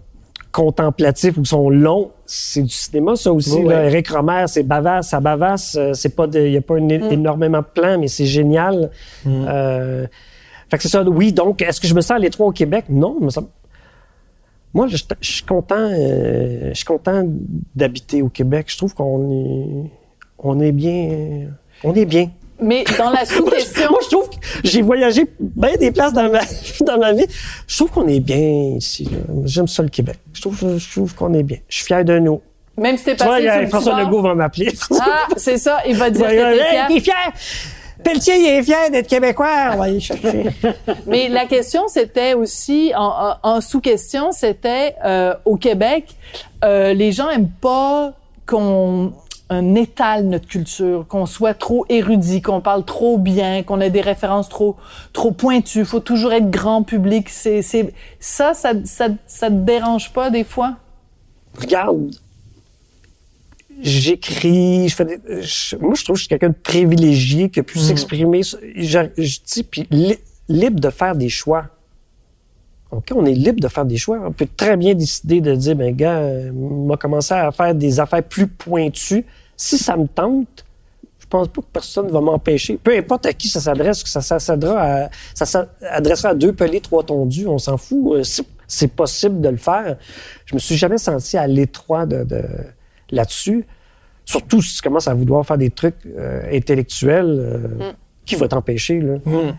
contemplatifs ou sont longs. C'est du cinéma, ça aussi. Oui, là. oui. Eric Romer, c'est bavasse, ça bavasse. euh, C'est pas il y a pas une- Mm. énormément de plans, mais c'est génial. Mm. Euh, fait que c'est ça. Oui, donc, est-ce que je me sens à l'étroit au Québec? Non, mais ça- moi, je, je suis content, euh, je suis content d'habiter au Québec. Je trouve qu'on est, on est bien, on est bien. Mais dans la sous-question, Moi, je trouve que j'ai voyagé bien des places dans ma, dans ma vie. Je trouve qu'on est bien ici. J'aime ça le Québec. Je trouve, je trouve qu'on est bien. Je suis fier de nous. même si t'es vois, passé sur le François Legault va m'appeler. Ah, c'est ça, il va dire va que t'es fier. Pelletier, il est fier d'être québécois. On va aller chercher. Mais la question, c'était aussi, en, sous-question, c'était euh, au Québec, euh, les gens aiment pas qu'on on étale notre culture, qu'on soit trop érudit, qu'on parle trop bien, qu'on ait des références trop trop pointues. Faut toujours être grand public. C'est ça, ça, ça, ça te dérange pas des fois? Regarde, j'écris, je fais des, je- moi je trouve que je suis quelqu'un de privilégié qui a pu s'exprimer. Je, je dis, puis li- libre de faire des choix. OK, on est libre de faire des choix. On peut très bien décider de dire, ben gars, euh, m'a commencé à faire des affaires plus pointues. Si ça me tente, je pense pas que personne va m'empêcher. Peu importe à qui ça s'adresse, que ça s'adressera à, ça s'adressera à deux pelés, trois tondus, on s'en fout. Euh, C'est, c'est possible de le faire. Je me suis jamais senti à l'étroit de, de- là-dessus. Surtout si tu commences à vouloir faire des trucs euh, intellectuels, euh, qui va t'empêcher, là?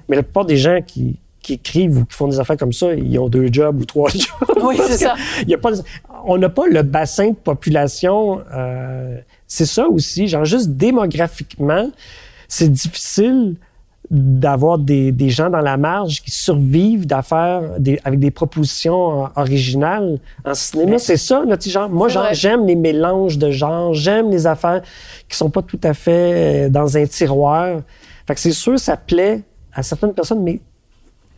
Mais la plupart des gens qui, qui écrivent ou qui font des affaires comme ça, ils ont deux jobs ou trois jobs. Oui, c'est ça. il y a pas, on n'a pas le bassin de population. euh, c'est ça aussi. Genre, juste démographiquement, c'est difficile d'avoir des, des gens dans la marge qui survivent d'affaires des, avec des propositions originales en cinéma. C'est ça, sais, genre, moi, j'aime les mélanges de genres, j'aime les affaires qui sont pas tout à fait euh, dans un tiroir. Fait que c'est sûr, ça plaît à certaines personnes, mais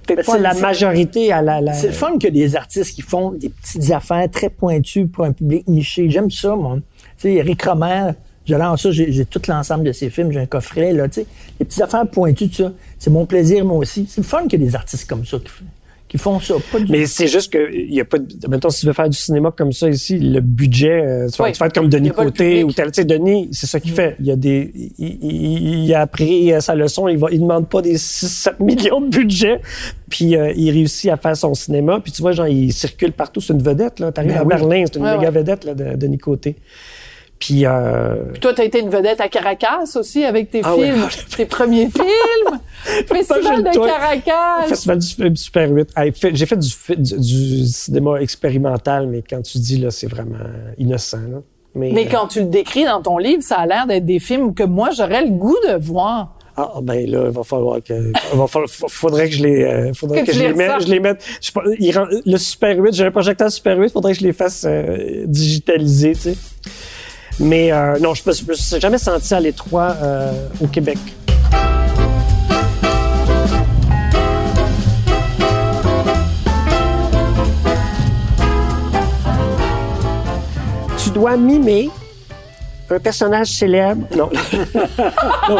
peut-être Mais pas la majorité à la... la- C'est le fun que des artistes qui font des petites affaires très pointues pour un public niché. J'aime ça, moi. Tu sais, Eric Romer, j'adore ça, j'ai j'ai tout l'ensemble de ses films, j'ai un coffret, là, tu sais. Les petites affaires pointues, tout ça. C'est mon plaisir, moi aussi. C'est le fun que des artistes comme ça qui, qui font ça. Pas du- Mais c'est juste que il y a pas de, mettons si tu veux faire du cinéma comme ça ici, le budget euh, tu vas, Oui. tu vas être comme y Denis Côté ou tel, tu sais Denis, c'est ça qu'il fait. Il y a des il, il- il a appris euh, sa leçon, il va il demande pas des 6 7 millions de budget, puis euh, il réussit à faire son cinéma, puis tu vois genre il circule partout, c'est une vedette là, t'arrives Ben à oui. Berlin, c'est une Ouais, méga ouais. vedette là de Denis Côté. Puis euh, Puis toi, t'as été une vedette à Caracas aussi avec tes Ah ouais. films, tes premiers films? Festival de Caracas. Festival du film Super 8. Hey, fait- J'ai fait du, du, du cinéma expérimental, mais quand tu dis là, c'est vraiment innocent. Là. Mais euh, quand tu le décris dans ton livre, ça a l'air d'être des films que moi, j'aurais le goût de voir. Ah ben là, il va falloir que, va falloir- fa- faudrait que je les, euh, faudrait Que je les mette, je les mette. je il le Super 8, j'ai un projecteur Super 8, faudrait que je les fasse digitaliser, tu sais. Mais euh, non, je je me suis jamais senti à l'étroit euh, au Québec. Tu dois mimer un personnage célèbre? Non. non,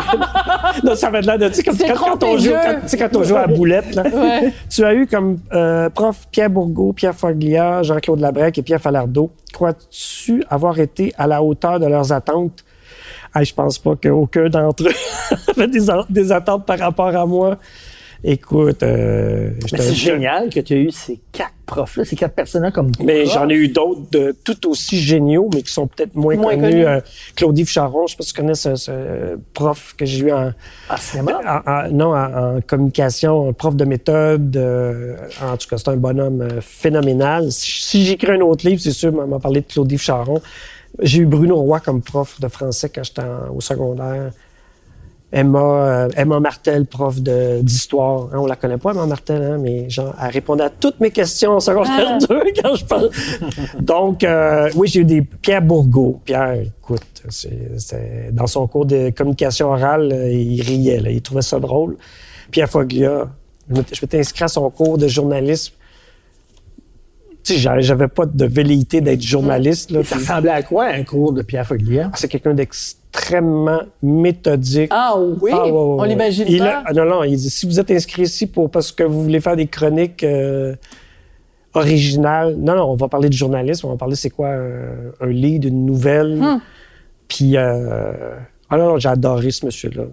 non, ça va de là de, tu sais, comme C'est quand, quand on joue, quand, tu sais, quand on joue à la boulette, là. Ouais. Tu as eu comme euh, prof Pierre Bourgault, Pierre Foglia, Jean-Claude Labrec et Pierre Falardeau. Crois-tu avoir été à la hauteur de leurs attentes? Ah, je pense pas qu'aucun d'entre eux avait des attentes par rapport à moi. Écoute, euh, c'est génial que tu aies eu ces quatre profs-là, ces quatre personnes-là comme mais j'en ai eu d'autres de tout aussi géniaux, mais qui sont peut-être moins, Moins connus. connus. Euh, Claude-Yves Charon, je sais pas si tu connais ce, ce prof que j'ai eu en, En cinéma. en- en- non, en, en communication, un prof de méthode. euh, en tout cas, c'est un bonhomme euh, phénoménal. Si, si j'écris un autre livre, c'est sûr, on m'a parlé de Claude-Yves Charon. J'ai eu Bruno Roy comme prof de français quand j'étais au secondaire. Emma, euh, Emma Martel, prof de- d'histoire. Hein, on la connaît pas, Emma Martel, hein, mais genre, elle répondait à toutes mes questions en secondaire 2 quand je parle. Donc, euh, oui, j'ai eu des Pierre Bourgault. Pierre, écoute, c'est, c'est- dans son cours de communication orale, euh, il riait, là, il trouvait ça drôle. Pierre Foglia, je m'étais- inscrit à son cours de journalisme. Tu sais, j'avais- pas de velléité d'être journaliste. Là, Ça puis- ressemblait à quoi un cours de Pierre Foglia? c'est quelqu'un d'extrêmement méthodique. Ah oui, Ah, ouais, ouais, on ouais. l'imagine Il pas? a- ah, non, non, il dit si vous êtes inscrit ici pour parce que vous voulez faire des chroniques euh, originales, non, non, on va parler de journalisme, on va parler c'est quoi un, un lead, une nouvelle. Hmm. Puis, euh, ah non, non, j'ai adoré ce monsieur-là.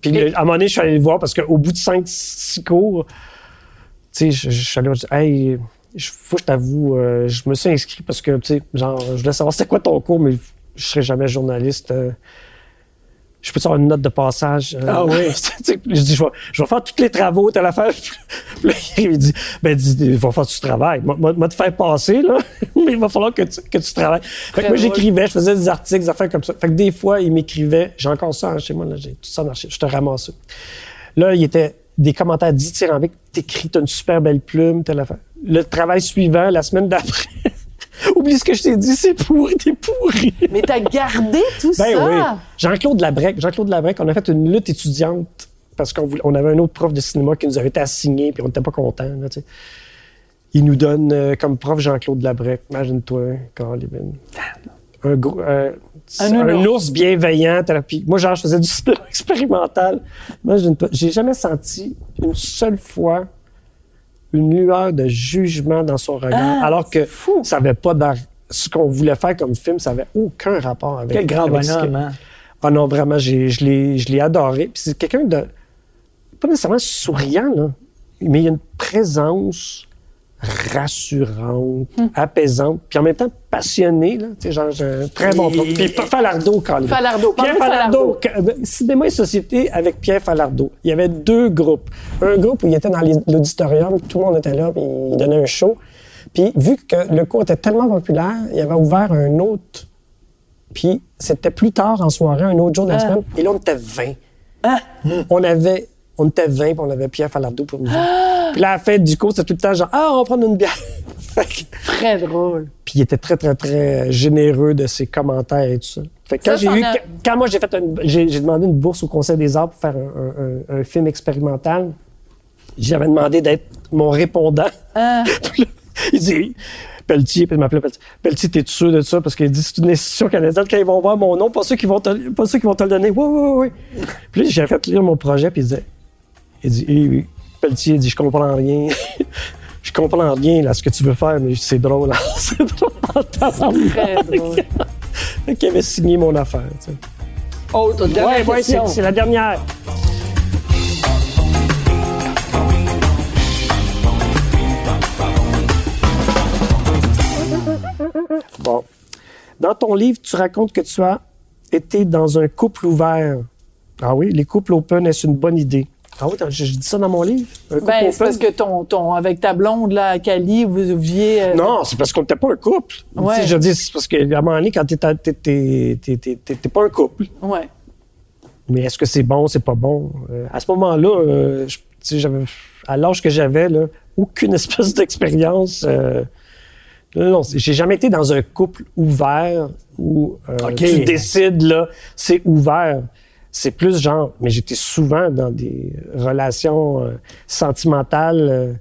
Puis le- à un moment donné, je suis allé le voir parce qu'au bout de cinq, six cours, tu sais, je, je suis allé dire, hey, je- faut que je t'avoue, euh, je me suis inscrit parce que, tu sais, genre, je voulais savoir c'était quoi ton cours, mais je serai jamais journaliste. euh. je peux te avoir une note de passage. euh, Ah oui. je dis, je vais, je vais faire tous les travaux, t'as l'affaire. Puis là, il dit, ben, dis, il va falloir que tu travailles. Moi, moi, moi, te faire passer, là, mais il va falloir que tu, que tu travailles. Fait que moi, j'écrivais, je faisais des articles, des affaires comme ça. Fait que des fois, il m'écrivait, j'ai encore ça hein, chez moi, là, j'ai tout ça en archive, je te ramasse. Là, il était des commentaires dithyrambiques, t'écris, t'as une super belle plume, telle affaire. Le travail suivant, la semaine d'après, oublie ce que je t'ai dit, c'est pourri, t'es pourri. Mais t'as gardé tout Ben ça? oui. Jean-Claude Labrec, Jean-Claude Labrec, on a fait une lutte étudiante parce qu'on on avait un autre prof de cinéma qui nous avait été assigné puis on n'était pas là, sais. Il nous donne euh, comme prof Jean-Claude Labrec. Imagine-toi, Caroline. Un, gros, euh, Un ours bienveillant. Puis moi, genre, je faisais du cinéma expérimental. Imagine-toi. J'ai jamais senti une seule fois une lueur de jugement dans son regard, Ah, alors que fou. ça avait pas ce qu'on voulait faire comme film, ça avait aucun rapport avec Quel grand bonhomme, hein? ah non, vraiment, j'ai- je l'ai je l'ai adoré. Puis c'est quelqu'un de. pas nécessairement souriant, là, mais il y a une présence rassurante, apaisante, puis en même temps passionnée. Là, tu sais, genre, un très bon prof. Puis Falardeau, Carl. Falardeau, Pierre Falardeau. Cinéma et Société avec Pierre Falardeau. Il y avait deux groupes. Un groupe où il était dans l'auditorium, tout le monde était là, puis il donnait un show. Puis vu que le cours était tellement populaire, il avait ouvert un autre puis c'était plus tard en soirée, un autre jour de la Ah. semaine, et là, on était 20. Ah. On avait, on était 20, puis on avait Pierre Falardeau pour nous. Ah. Puis là, à la fin du cours, c'était tout le temps genre, ah, on va prendre une bière. Très drôle. puis il était très, très, très généreux de ses commentaires et tout ça. Fait que quand j'ai eu, a- quand moi j'ai fait une- j'ai, demandé une bourse au Conseil des Arts pour faire un, un- un- un film expérimental, j'avais demandé d'être mon répondant. Ah. Il dit, Pelletier, puis il m'appelait Pelletier. Pelletier, t'es sûr de ça? Parce qu'il dit, c'est une institution canadienne. Quand ils vont voir mon nom, pas ceux qui vont te, pas ceux qui vont te le donner. Oui, oui, oui. Puis là, j'ai fait lire mon projet, puis il disait, il dit, Eh oui, Pelletier, il dit, je comprends rien. je comprends rien, là, ce que tu veux faire, mais c'est drôle. hein. c'est drôle. Très drôle. Fait qu'il avait signé mon affaire, tu sais. Autre, dernière Ouais, ouais, c'est la dernière. Bon. Dans ton livre, tu racontes que tu as été dans un couple ouvert. Ah oui, les couples open, est-ce une bonne idée? Ah oui, je dis ça dans mon livre? Un couple Ben, c'est parce que ton, ton, avec ta blonde, là, Cali, vous aviez. euh, Non, c'est parce qu'on n'était pas un couple. Ouais. Tu sais, Je dis, c'est parce qu'à un moment donné, quand t'es, t'es, t'es, t'es, t'es- t'es pas un couple, Ouais. Mais est-ce que c'est bon, c'est pas bon? Euh, à ce moment-là, euh, je- tu sais, j'avais, à l'âge que j'avais, là, aucune espèce d'expérience. euh, non, j'ai jamais été dans un couple ouvert où euh, OK. tu décides, là, c'est ouvert. C'est plus genre, mais j'étais souvent dans des relations euh, sentimentales, euh,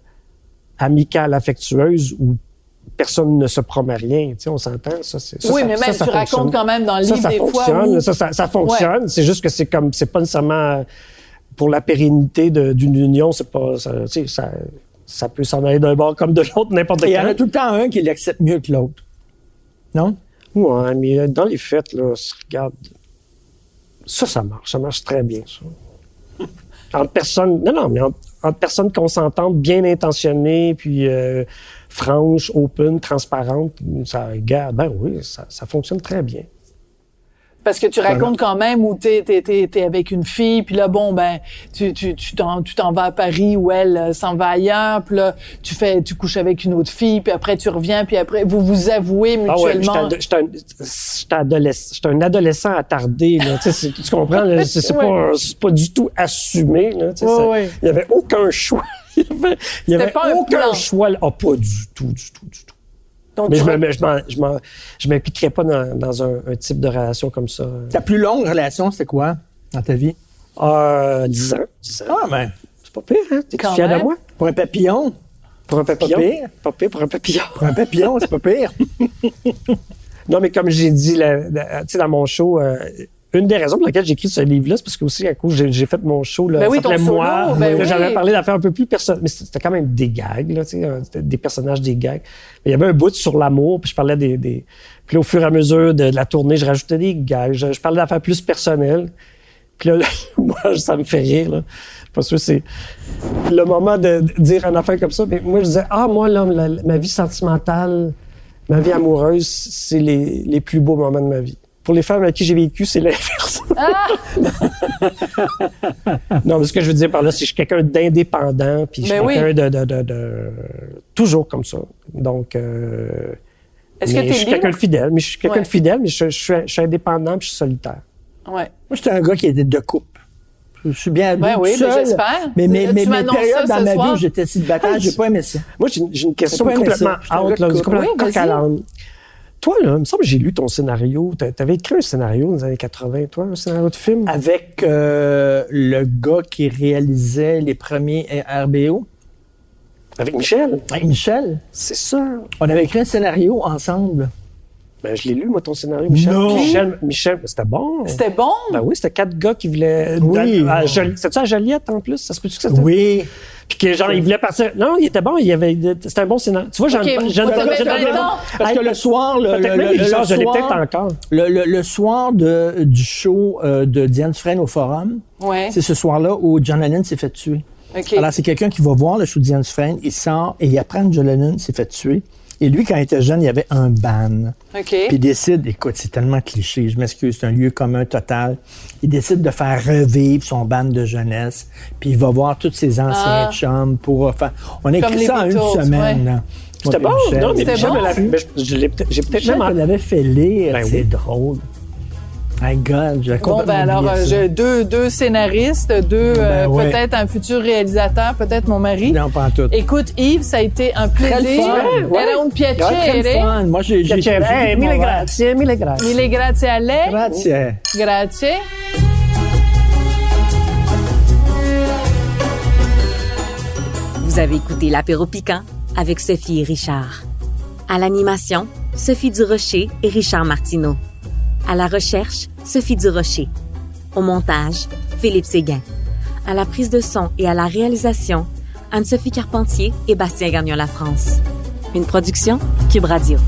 amicales, affectueuses où personne ne se promet rien. Tu sais, on s'entend, ça, c'est, ça, oui, ça- mais ça, même, ça tu fonctionne. racontes quand même dans le Ça, livre ça des fois fonctionne. où... Ça, ça, ça fonctionne. C'est juste que c'est comme, c'est pas nécessairement pour la pérennité d'une union. C'est pas, ça, tu sais, ça, ça peut s'en aller d'un bord comme de l'autre n'importe Il y en a tout le temps un qui l'accepte mieux que l'autre. Non? Ouais, mais euh, dans les fêtes, là, s- regarde, ça, ça marche. Ça marche très bien, ça. Entre personnes, non, non, mais entre, entre personnes consentantes, bien intentionnées, puis euh, franches, open, transparentes, ça, regarde, ben oui, ça fonctionne très bien. Parce que tu racontes quand même où t'es, t'es, t'es, t'es avec une fille, puis là, bon, ben, tu, tu, tu t'en, tu t'en vas à Paris où elle euh, s'en va ailleurs, puis là, tu fais, tu couches avec une autre fille, puis après tu reviens, puis après vous vous avouez Ah ouais, mutuellement. j'étais ado- j'étais un, adolescent- un adolescent attardé. Là, tu, sais, c'est- tu comprends? C'est c'est pas, c'est pas du tout assumé. Là, tu sais, Ouais, ça- ouais. Il y avait aucun choix. Il y avait, il y avait pas aucun plan. choix. là. Ah, pas du tout, du tout, du tout. Donc, Mais je je m'impliquerais pas dans, dans un, un type de relation comme ça. Ta plus longue relation, c'était quoi dans ta vie? Ah, 10 ans. 10 ans. Ah, ben, C'est pas pire, hein? T'es fier de moi? pour un papillon? Pour un papillon? pire. Pas pire pour un papillon. Pour un papillon, c'est pas pire. Non, mais comme j'ai dit tu sais, dans mon show, euh, une des raisons pour lesquelles j'ai écrit ce livre-là, c'est parce que aussi, à cause, j'ai j'ai fait mon show, là, Ben oui, s'appelait moi. ben oui. J'avais parlé d'affaires un peu plus personnelles, mais c'était quand même des gags, là, euh, des personnages, des gags. Mais il y avait un bout sur l'amour, puis je parlais des, des... Puis là, au fur et à mesure de, de la tournée, je rajoutais des gags, je, je parlais d'affaires plus personnelles. Puis là, moi, ça me fait rire, là. Pas sûr, c'est le moment de, de dire une affaire comme ça. Mais moi, je disais, ah, moi, là, la- ma vie sentimentale, ma vie amoureuse, c'est les, les plus beaux moments de ma vie. Pour les femmes avec qui j'ai vécu, c'est l'inverse. Ah! non, mais ce que je veux dire par là, c'est que je suis quelqu'un d'indépendant, puis je suis Ben oui. quelqu'un de, de, de, de- toujours comme ça. Donc, euh, Est-ce que je suis quelqu'un de fidèle, mais je suis quelqu'un Ouais. de fidèle, mais je, je suis, je suis indépendant, puis je suis solitaire. Ouais. Moi, j'étais un gars qui était de couple. Je suis bien Ben oui, ben seul. j'espère. Mais, mais, Tu mais mes périodes dans ma soir? vie où j'étais célibataire, j'ai pas aimé ça. Moi, j'ai une question complètement out, complètement Oui, coq à l'âne. Toi, là, il me semble que j'ai lu ton scénario. T'a- T'avais écrit un scénario dans les années 80, toi, un scénario de film? Avec euh, le gars qui réalisait les premiers RBO, Avec Michel? avec Michel. C'est ça. On avait écrit un scénario ensemble. Ben, je l'ai lu, moi, ton scénario, Michel. Non. Michel, Michel, c'était bon. C'était bon? Ben oui, c'était quatre gars qui voulaient. Oui. À, à Joli- C'était-tu à Joliette, en plus? Ça se peut-tu que c'était? Oui. Puis que, genre, ils voulaient partir. Non, il était bon, il y avait. C'était un bon scénario. Tu vois, j'en Ok, j'en-. Parce que le soir, le, le- le- le je l'ai soir- peut-être encore. Le, le- le soir de, du show euh, de Diane Dufresne au Forum, Ouais. c'est ce soir-là où John Lennon s'est fait tuer. OK. Alors, c'est quelqu'un qui va voir le show de Diane Dufresne, il sort et il apprend que John Lennon s'est fait tuer. Et lui, quand il était jeune, il y avait un ban. OK. Puis il décide, écoute, c'est tellement cliché, je m'excuse, c'est un lieu commun total. Il décide de faire revivre son band de jeunesse. Puis il va voir tous ses anciens Ah. chums pour faire. On a Comme écrit ça en une semaine. ouais. là. C'était bon. Non, mais Michel bon. J'ai peut-être même. me l'avait fait lire, Ben c'est oui. drôle. My God, j'ai Bon, ben alors, oublié euh, ça. deux, deux scénaristes, deux, euh, Ben ouais. peut-être un futur réalisateur, peut-être mon mari. Non, pas en tout. Écoute, Yves, ça a été un Très plaisir. fun. Era un Ouais, très le piacere. fun. Moi, j'ai... j'ai- j'ai- Hey, j'ai- mille grazie, mille grazie. Mille grazie a lei. Grazie. Grazie. Vous avez écouté l'apéro piquant avec Sophie et Richard. À l'animation, Sophie Durocher et Richard Martineau. À la recherche, Sophie Durocher. Au montage, Philippe Séguin. À la prise de son et à la réalisation, Anne-Sophie Carpentier et Bastien Gagnon La France. Une production Cube Radio.